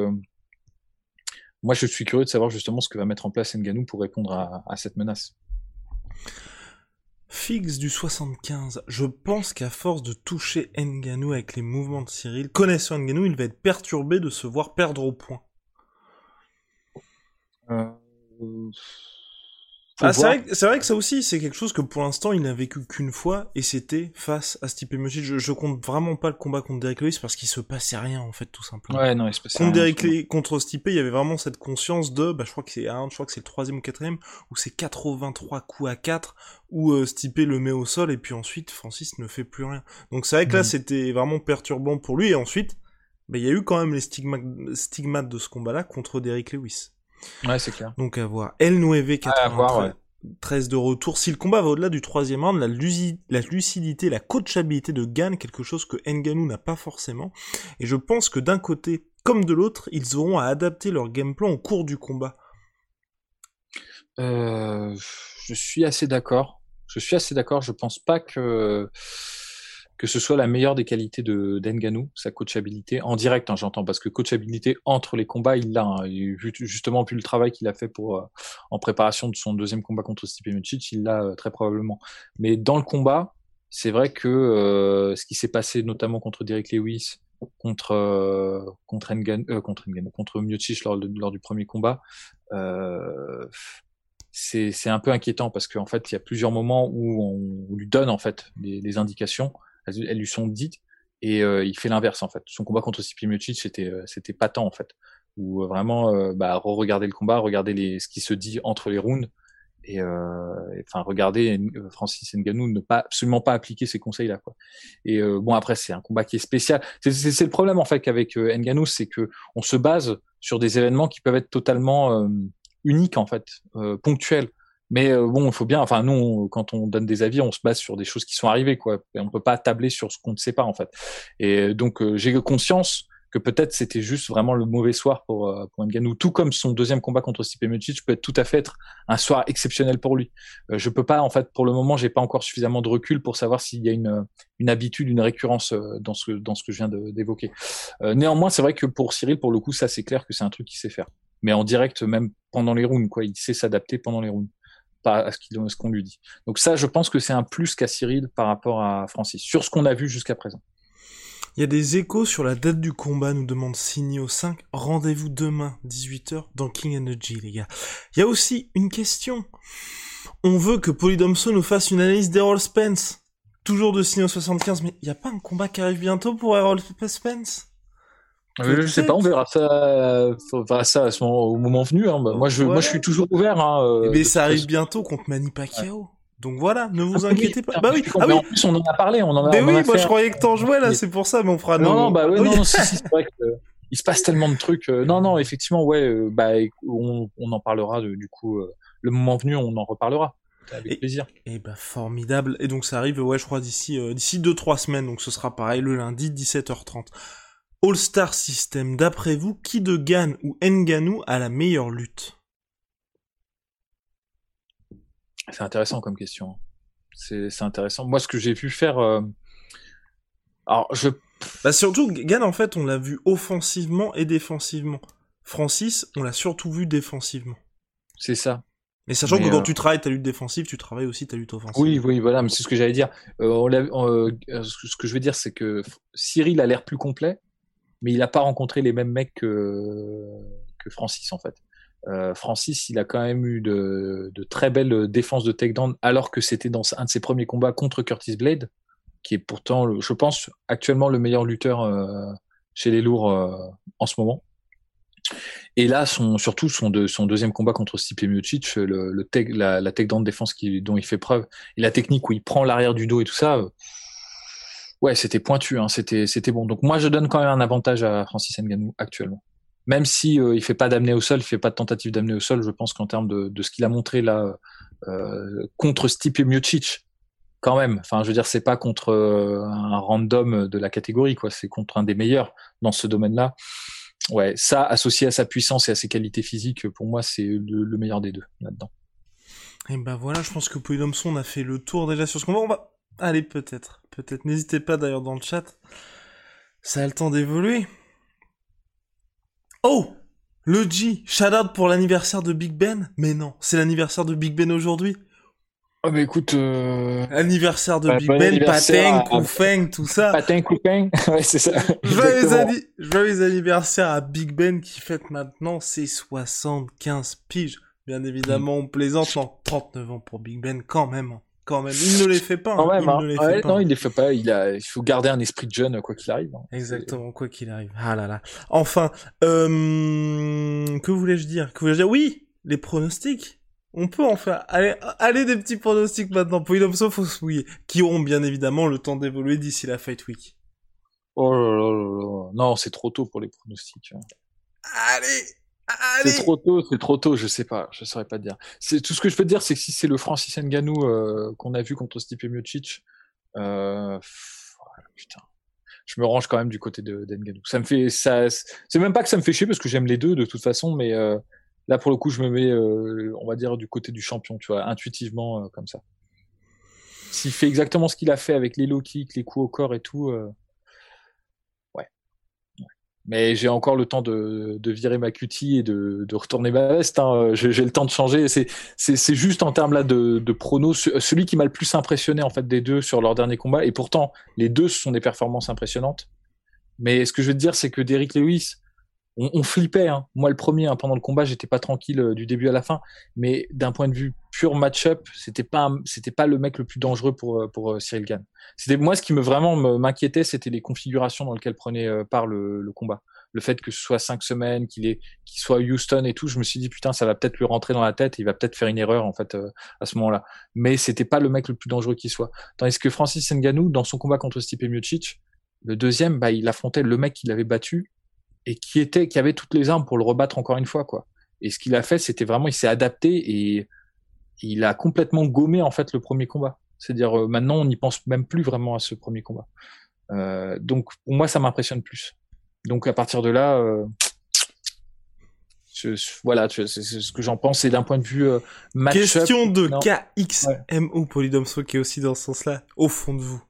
moi, je suis curieux de savoir justement ce que va mettre en place Ngannou pour répondre à cette menace. Fix du 75. Je pense qu'à force de toucher Nganou avec les mouvements de Cyril, connaissant Nganou, il va être perturbé de se voir perdre au point. Euh... Ah, c'est vrai, c'est vrai que ça aussi, c'est quelque chose que pour l'instant, il n'a vécu qu'une fois, et c'était face à Stipe Miocic. Je, je compte vraiment pas le combat contre Derek Lewis parce qu'il se passait rien, en fait, tout simplement. Ouais, non, il se passait contre Derek contre Stipe, il y avait vraiment cette conscience de, bah, je crois que c'est un, je crois que c'est le troisième ou quatrième, où c'est 83 coups à 4, où euh, Stipe le met au sol, et puis ensuite, Francis ne fait plus rien. Donc c'est vrai que là, mm. c'était vraiment perturbant pour lui, et ensuite, bah, il y a eu quand même les stigmates, stigmates de ce combat-là contre Derek Lewis. Ouais, c'est clair. Donc à voir. El 9 93 de retour. Si le combat va au-delà du troisième round, la, la, lucidité, la coachabilité de Gann, quelque chose que Nganou n'a pas forcément. Et je pense que d'un côté comme de l'autre, ils auront à adapter leur game plan au cours du combat. Euh, je suis assez d'accord. Je suis assez d'accord. Je pense pas que que ce soit la meilleure des qualités de d'Enganou, sa coachabilité en direct, hein, j'entends, parce que coachabilité entre les combats, il l'a. Hein, justement, vu le travail qu'il a fait pour euh, en préparation de son deuxième combat contre Stipe Miocic, il l'a euh, très probablement. Mais dans le combat, c'est vrai que euh, ce qui s'est passé notamment contre Derek Lewis, contre contre Ngannou, contre contre Miocic lors, du premier combat. c'est un peu inquiétant parce qu'en fait il y a plusieurs moments où on, lui donne en fait les indications elles, lui sont dites et euh, il fait l'inverse en fait. Son combat contre Stipe Miocic c'était euh, c'était patent en fait, où euh, vraiment bah re-regarder le combat, regarder les ce qui se dit entre les rounds et enfin regarder Francis Ngannou ne pas absolument pas appliquer ces conseils là quoi. Et bon après c'est un combat qui est spécial. C'est le problème en fait qu'avec Ngannou c'est que on se base sur des événements qui peuvent être totalement uniques en fait, ponctuels. Mais euh, bon, il faut bien. Enfin, nous, quand on donne des avis, on se base sur des choses qui sont arrivées, quoi. Et on peut pas tabler sur ce qu'on ne sait pas, en fait. Et donc, euh, j'ai conscience que peut-être c'était juste vraiment le mauvais soir pour euh, pour Ngannou, tout comme son deuxième combat contre Stipe Miocic peut être tout à fait être un soir exceptionnel pour lui. Euh, je peux pas, en fait, pour le moment, j'ai pas encore suffisamment de recul pour savoir s'il y a une une habitude, une récurrence dans ce dans ce que je viens d'évoquer. néanmoins, c'est vrai que pour Cyril, pour le coup, ça c'est clair que c'est un truc qu'il sait faire. Mais en direct, même pendant les rounds, quoi, il sait s'adapter pendant les rounds à ce qu'on lui dit. Donc ça, je pense que c'est un plus qu'à Cyril par rapport à Francis, sur ce qu'on a vu jusqu'à présent. Il y a des échos sur la date du combat, nous demande Signio 5. Rendez-vous demain, 18h, dans King Energy, les gars. Il y a aussi une question. On veut que Polydomso nous fasse une analyse d'Errol Spence. Toujours de Signio 75, mais il n'y a pas un combat qui arrive bientôt pour Errol Spence? Je sais pas, on verra ça, on verra ça à ce moment, au moment venu. Hein. Bah, moi, je, moi, je suis toujours ouvert. Hein, euh, mais ça arrive bientôt contre Manny Pacquiao. Donc voilà, ne vous ah, inquiétez pas. Bah oui, ah, oui. En plus, on en a parlé, on en a. Mais oui, moi, je croyais que t'en jouais là, c'est pour ça, mais on fera. Non, non, bah ouais, non, si, si, c'est vrai que il se passe tellement de trucs. Euh, non, non, effectivement, ouais, euh, bah, on, on en parlera de, du coup, le moment venu, on en reparlera. Avec plaisir. Et bah formidable. Et donc ça arrive, ouais, je crois d'ici d'ici deux trois semaines. Donc ce sera pareil le lundi 17h30. All-Star System, d'après vous, qui de Gann ou Nganou a la meilleure lutte? C'est intéressant comme question. C'est intéressant. Moi, ce que j'ai vu faire... Euh, alors, je... Bah surtout, Gann, en fait, on l'a vu offensivement et défensivement. Francis, on l'a surtout vu défensivement. C'est ça. Mais sachant que quand euh, tu travailles ta lutte défensive, tu travailles aussi ta lutte offensive. Oui, oui, voilà, mais c'est ce que j'allais dire. Euh, ce que je veux dire, c'est que Cyril a l'air plus complet, mais il n'a pas rencontré les mêmes mecs que, Francis en fait. Euh, Francis, il a quand même eu de, très belles défenses de takedown, alors que c'était dans un de ses premiers combats contre Curtis Blade, qui est pourtant, je pense, actuellement le meilleur lutteur euh, chez les lourds euh, en ce moment. Et là, surtout son, de, son deuxième combat contre Stipe Miocic, le, la, de défense dont il fait preuve, et la technique où il prend l'arrière du dos et tout ça, ouais, c'était pointu, hein, c'était, bon. Donc moi, je donne quand même un avantage à Francis Ngannou actuellement. Même si euh, il fait pas d'amener au sol, il fait pas de tentative d'amener au sol, je pense qu'en termes de, ce qu'il a montré là euh, contre Stipe Miocic, quand même. Enfin, je veux dire, c'est pas contre euh, un random de la catégorie, quoi. C'est contre un des meilleurs dans ce domaine-là ouais, ça associé à sa puissance et à ses qualités physiques, pour moi, c'est le, meilleur des deux là-dedans. Et ben voilà, je pense que Polydomson a fait le tour déjà sur ce qu'on va. Allez, peut-être, peut-être. N'hésitez pas d'ailleurs dans le chat. Ça a le temps d'évoluer. Oh Le G, shout out pour l'anniversaire de Big Ben Mais non, c'est l'anniversaire de Big Ben aujourd'hui. Oh bah écoute, euh... anniversaire de Big Ben, Patin, Koufeng, tout ça. Patin, Koufeng, ouais c'est ça. Joyeux, anniversaire à Big Ben qui fête maintenant ses 75 piges. Bien évidemment, on plaisante, non, 39 ans pour Big Ben quand même. Quand même, il ne les fait pas. Quand hein. même, il hein. Non, il les fait pas. Il a, il faut garder un esprit de jeune quoi qu'il arrive. Hein. Exactement, quoi qu'il arrive. Ah là là. Enfin, euh... que voulais-je dire? Que voulais-je dire? Oui, les pronostics on peut en faire. Allez, allez des petits pronostics maintenant. Pour se mouiller. Qui auront bien évidemment le temps d'évoluer d'ici la Fight Week. Oh là là là Non, c'est trop tôt pour les pronostics. Hein. Allez C'est trop tôt, c'est trop tôt, je sais pas, je saurais pas te dire. C'est tout ce que je peux te dire, c'est que si c'est le Francis Ngannou euh, qu'on a vu contre Stipe Miocic, euh, putain, je me range quand même du côté de d'Ngannou. Ça me fait, ça, c'est même pas que ça me fait chier parce que j'aime les deux de toute façon, mais euh, Là, pour le coup, je me mets, on va dire, du côté du champion, tu vois, intuitivement, comme ça. S'il fait exactement ce qu'il a fait avec les low kicks, les coups au corps et tout. Mais j'ai encore le temps de, de virer ma cutie et de, de retourner ma veste. Hein. J'ai le temps de changer. C'est, juste en termes là de, de pronos, celui qui m'a le plus impressionné en fait des deux sur leur dernier combat. Et pourtant, les deux sont des performances impressionnantes. Mais ce que je veux te dire, c'est que Derrick Lewis, on, on flippait. Hein. Moi, le premier, hein, pendant le combat, j'étais pas tranquille euh, du début à la fin. Mais d'un point de vue pur match-up, c'était pas, c'était pas le mec le plus dangereux pour euh, pour euh, Cyril Gann. C'était moi ce qui me vraiment m'inquiétait, c'était les configurations dans lesquelles prenait part le, le, combat. Le fait que ce soit cinq semaines, qu'il est, qu'il soit Houston et tout, je me suis dit putain, ça va peut-être lui rentrer dans la tête, il va peut-être faire une erreur en fait à ce moment-là. Mais c'était pas le mec le plus dangereux qui soit. Tandis que Francis Ngannou, dans son combat contre Stipe Miocic, le deuxième, bah, il affrontait le mec qu'il avait battu et qui était, qui avait toutes les armes pour le rebattre encore une fois, quoi. Et ce qu'il a fait, c'était vraiment, il s'est adapté et il a complètement gommé en fait le premier combat. C'est-à-dire euh, maintenant, on n'y pense même plus vraiment à ce premier combat. Euh, donc pour moi, ça m'impressionne plus. Donc à partir de là, euh, je, voilà, c'est ce que j'en pense. C'est d'un point de vue match Question de KXMO ouais. Polydomso qui est aussi dans ce sens-là. Au fond de vous,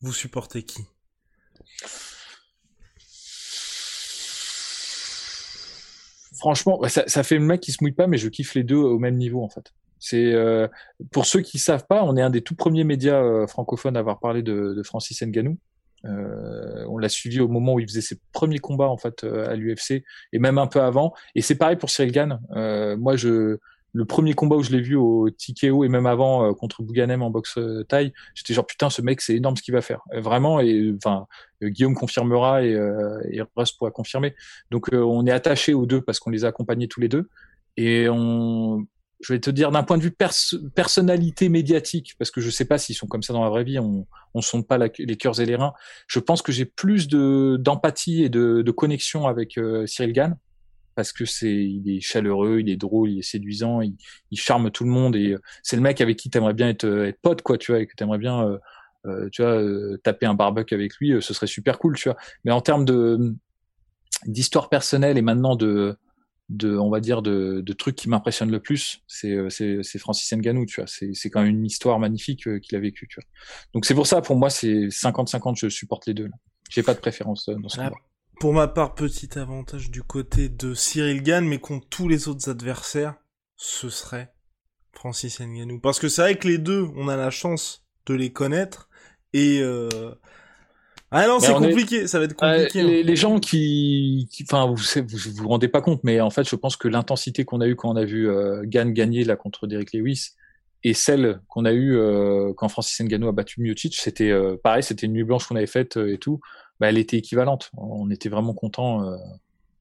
vous supportez qui? Franchement, ça, ça, fait le mec qui se mouille pas, mais je kiffe les deux au même niveau en fait. C'est euh, pour ceux qui savent pas, on est un des tout premiers médias euh, francophones à avoir parlé de, Francis Ngannou. Euh, on l'a suivi au moment où il faisait ses premiers combats en fait à l'UFC et même un peu avant. Et c'est pareil pour Cyril Gann. Moi, je le premier combat où je l'ai vu au TKO et même avant euh, contre Bouganem en boxe euh, taille, j'étais genre putain ce mec c'est énorme ce qu'il va faire. vraiment et enfin Guillaume confirmera et, euh, et pourra confirmer. Donc on est attaché aux deux parce qu'on les a accompagnés tous les deux et on je vais te dire d'un point de vue personnalité médiatique, parce que je sais pas s'ils sont comme ça dans la vraie vie, on on sonde pas les cœurs et les reins. Je pense que j'ai plus de d'empathie et de, de connexion avec Cyril Gann, parce que c'est il est chaleureux, il est drôle, il est séduisant, il, il charme tout le monde et euh, c'est le mec avec qui t'aimerais bien être, euh, être pote quoi, tu vois, et que t'aimerais bien euh, euh, tu vois taper un barbecue avec lui, ce serait super cool, tu vois. Mais en termes de d'histoire personnelle et maintenant de de on va dire de, de trucs qui m'impressionnent le plus, c'est c'est Francis Ngannou, tu vois. C'est c'est quand même une histoire magnifique qu'il a vécue, tu vois. Donc c'est pour ça pour moi c'est 50-50, je supporte les deux. J'ai pas de préférence dans ce combat. Pour ma part, petit avantage du côté de Cyril Gann, mais contre tous les autres adversaires, ce serait Francis Ngannou. Parce que c'est vrai que les deux, on a la chance de les connaître, et euh... Ah non, c'est compliqué, ça va être compliqué. Euh, les, les, gens qui, enfin, vous, vous vous rendez pas compte, mais en fait, je pense que l'intensité qu'on a eu quand on a vu euh, Gann gagner là contre Derek Lewis et celle qu'on a eu euh, quand Francis Ngannou a battu Miocic, c'était pareil, c'était une nuit blanche qu'on avait faite et tout bah, elle était équivalente. On était vraiment content. Euh,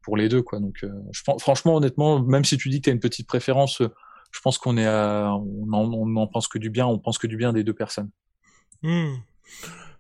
pour les deux, quoi. Donc, pense, franchement, honnêtement, même si tu dis que tu as une petite préférence, je pense qu'on est à, on en, pense que du bien, on pense que du bien des deux personnes. Hmm.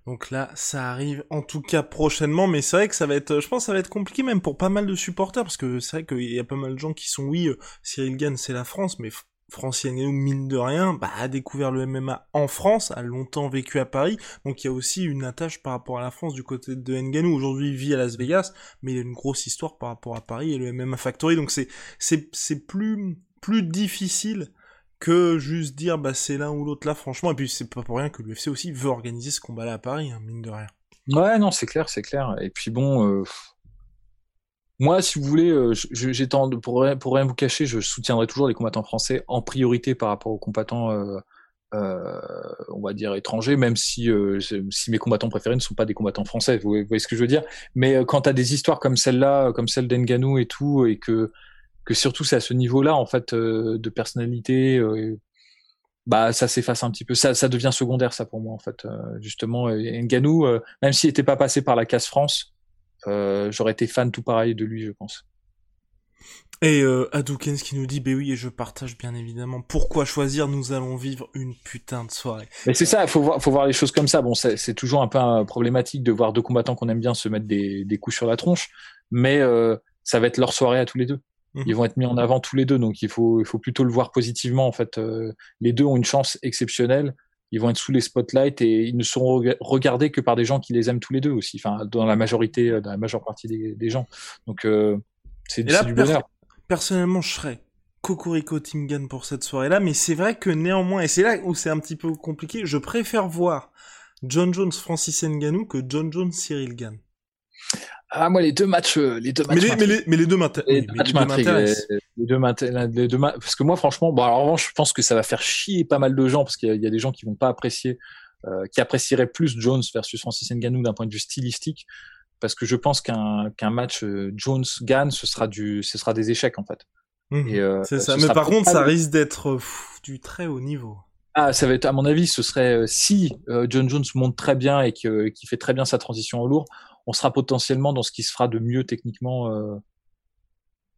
Donc là, ça arrive en tout cas prochainement, mais c'est vrai que ça va être, je pense, que ça va être compliqué même pour pas mal de supporters, parce que c'est vrai qu'il y a pas mal de gens qui sont, oui, euh, Cyril Gann, c'est la France, mais Francine Ngannou, mine de rien, bah, a découvert le MMA en France, a longtemps vécu à Paris, donc il y a aussi une attache par rapport à la France du côté de Ngannou. Aujourd'hui, il vit à Las Vegas, mais il a une grosse histoire par rapport à Paris et le MMA Factory, donc c'est, c'est, c'est plus, plus difficile que juste dire bah c'est l'un ou l'autre. Là franchement et puis c'est pas pour rien que l'UFC aussi veut organiser ce combat là à Paris hein, mine de rien. Ouais non c'est clair c'est clair. Et puis bon euh, moi si vous voulez euh, j'ai pour pour rien vous cacher je soutiendrai toujours les combattants français en priorité par rapport aux combattants euh, on va dire étrangers même si si mes combattants préférés ne sont pas des combattants français vous voyez, ce que je veux dire. Mais quand tu as des histoires comme celle-là comme celle d'Enganou et tout et que que surtout c'est à ce niveau-là en fait euh, de personnalité euh, bah ça s'efface un petit peu. Ça ça devient secondaire ça pour moi en fait euh, justement. Nganou même s'il n'était pas passé par la casse France j'aurais été fan tout pareil de lui je pense et euh, Adoukens qui nous dit, bah oui, et je partage bien évidemment. Pourquoi choisir Nous allons vivre une putain de soirée. Mais c'est ça, faut voir, faut voir les choses comme ça. Bon, c'est toujours un peu problématique de voir deux combattants qu'on aime bien se mettre des, des coups sur la tronche, mais ça va être leur soirée à tous les deux. Ils mhm. vont être mis en avant tous les deux, donc il faut, il faut plutôt le voir positivement. En fait, euh, les deux ont une chance exceptionnelle. Ils vont être sous les spotlights et ils ne seront regardés que par des gens qui les aiment tous les deux aussi. Enfin, dans la majorité, euh, dans la majeure partie des, gens. Donc, euh, c'est du bonheur. Personnellement, je serais Cocorico Team pour cette soirée-là, mais c'est vrai que néanmoins, et c'est là où c'est un petit peu compliqué, je préfère voir John Jones Francis Ngannou que John Jones Cyril Gann. Ah, moi, les deux matchs, euh, les deux matchs. Mais les, mais les, mais les deux m'intéressent. Les, deux m'intéressent. parce que moi, franchement, bon, alors, en revanche, je pense que ça va faire chier pas mal de gens, parce qu'il y, a des gens qui vont pas apprécier, euh, qui apprécieraient plus Jones versus Francis Ngannou d'un point de vue stylistique, parce que je pense qu'un qu'un match euh, Jones gagne, ce sera du, ce sera des échecs en fait. Mmh. c'est ça. Mais par contre, ça risque d'être du très haut niveau. Ah, ça va être, à mon avis, ce serait si John Jones monte très bien et qui fait très bien sa transition au lourd, on sera potentiellement dans ce qui se fera de mieux techniquement. Euh,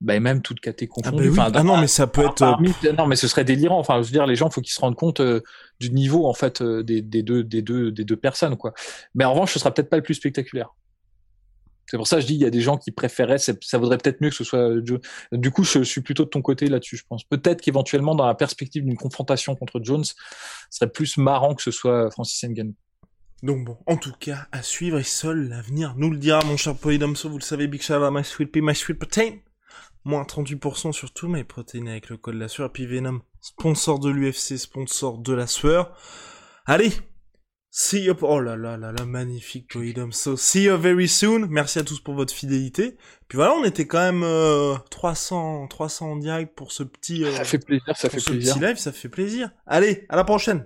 bah, même toute caté ah, bah ah non, mais ça peut être. Euh, non, mais ce serait délirant. Enfin, je veux dire, les gens, faut qu'ils se rendent compte euh, du niveau en fait des, deux, des deux, des deux personnes, quoi. Mais en revanche, ce sera peut-être pas le plus spectaculaire. C'est pour ça que je dis, il y a des gens qui préféraient, ça vaudrait peut-être mieux que ce soit Du coup, je suis plutôt de ton côté là-dessus, je pense. Peut-être qu'éventuellement, dans la perspective d'une confrontation contre Jones, ce serait plus marrant que ce soit Francis Ngannou. Donc bon, en tout cas, à suivre et seul l'avenir nous le dira, mon cher Polydomso, vous le savez, Big Shout My Sweet Pea, My Sweet Protein. Moins 38% sur tous mes protéines avec le code la sueur. Et puis Venom, sponsor de l'UFC, sponsor de la sueur. Allez, see you, oh là là là là, magnifique Polydomso. See you very soon. Merci à tous pour votre fidélité. Puis voilà, on était quand même 300, euh, 300 en direct pour ce petit, euh, ça fait plaisir, ça fait ce plaisir. petit live, ça fait plaisir. Allez, à la prochaine.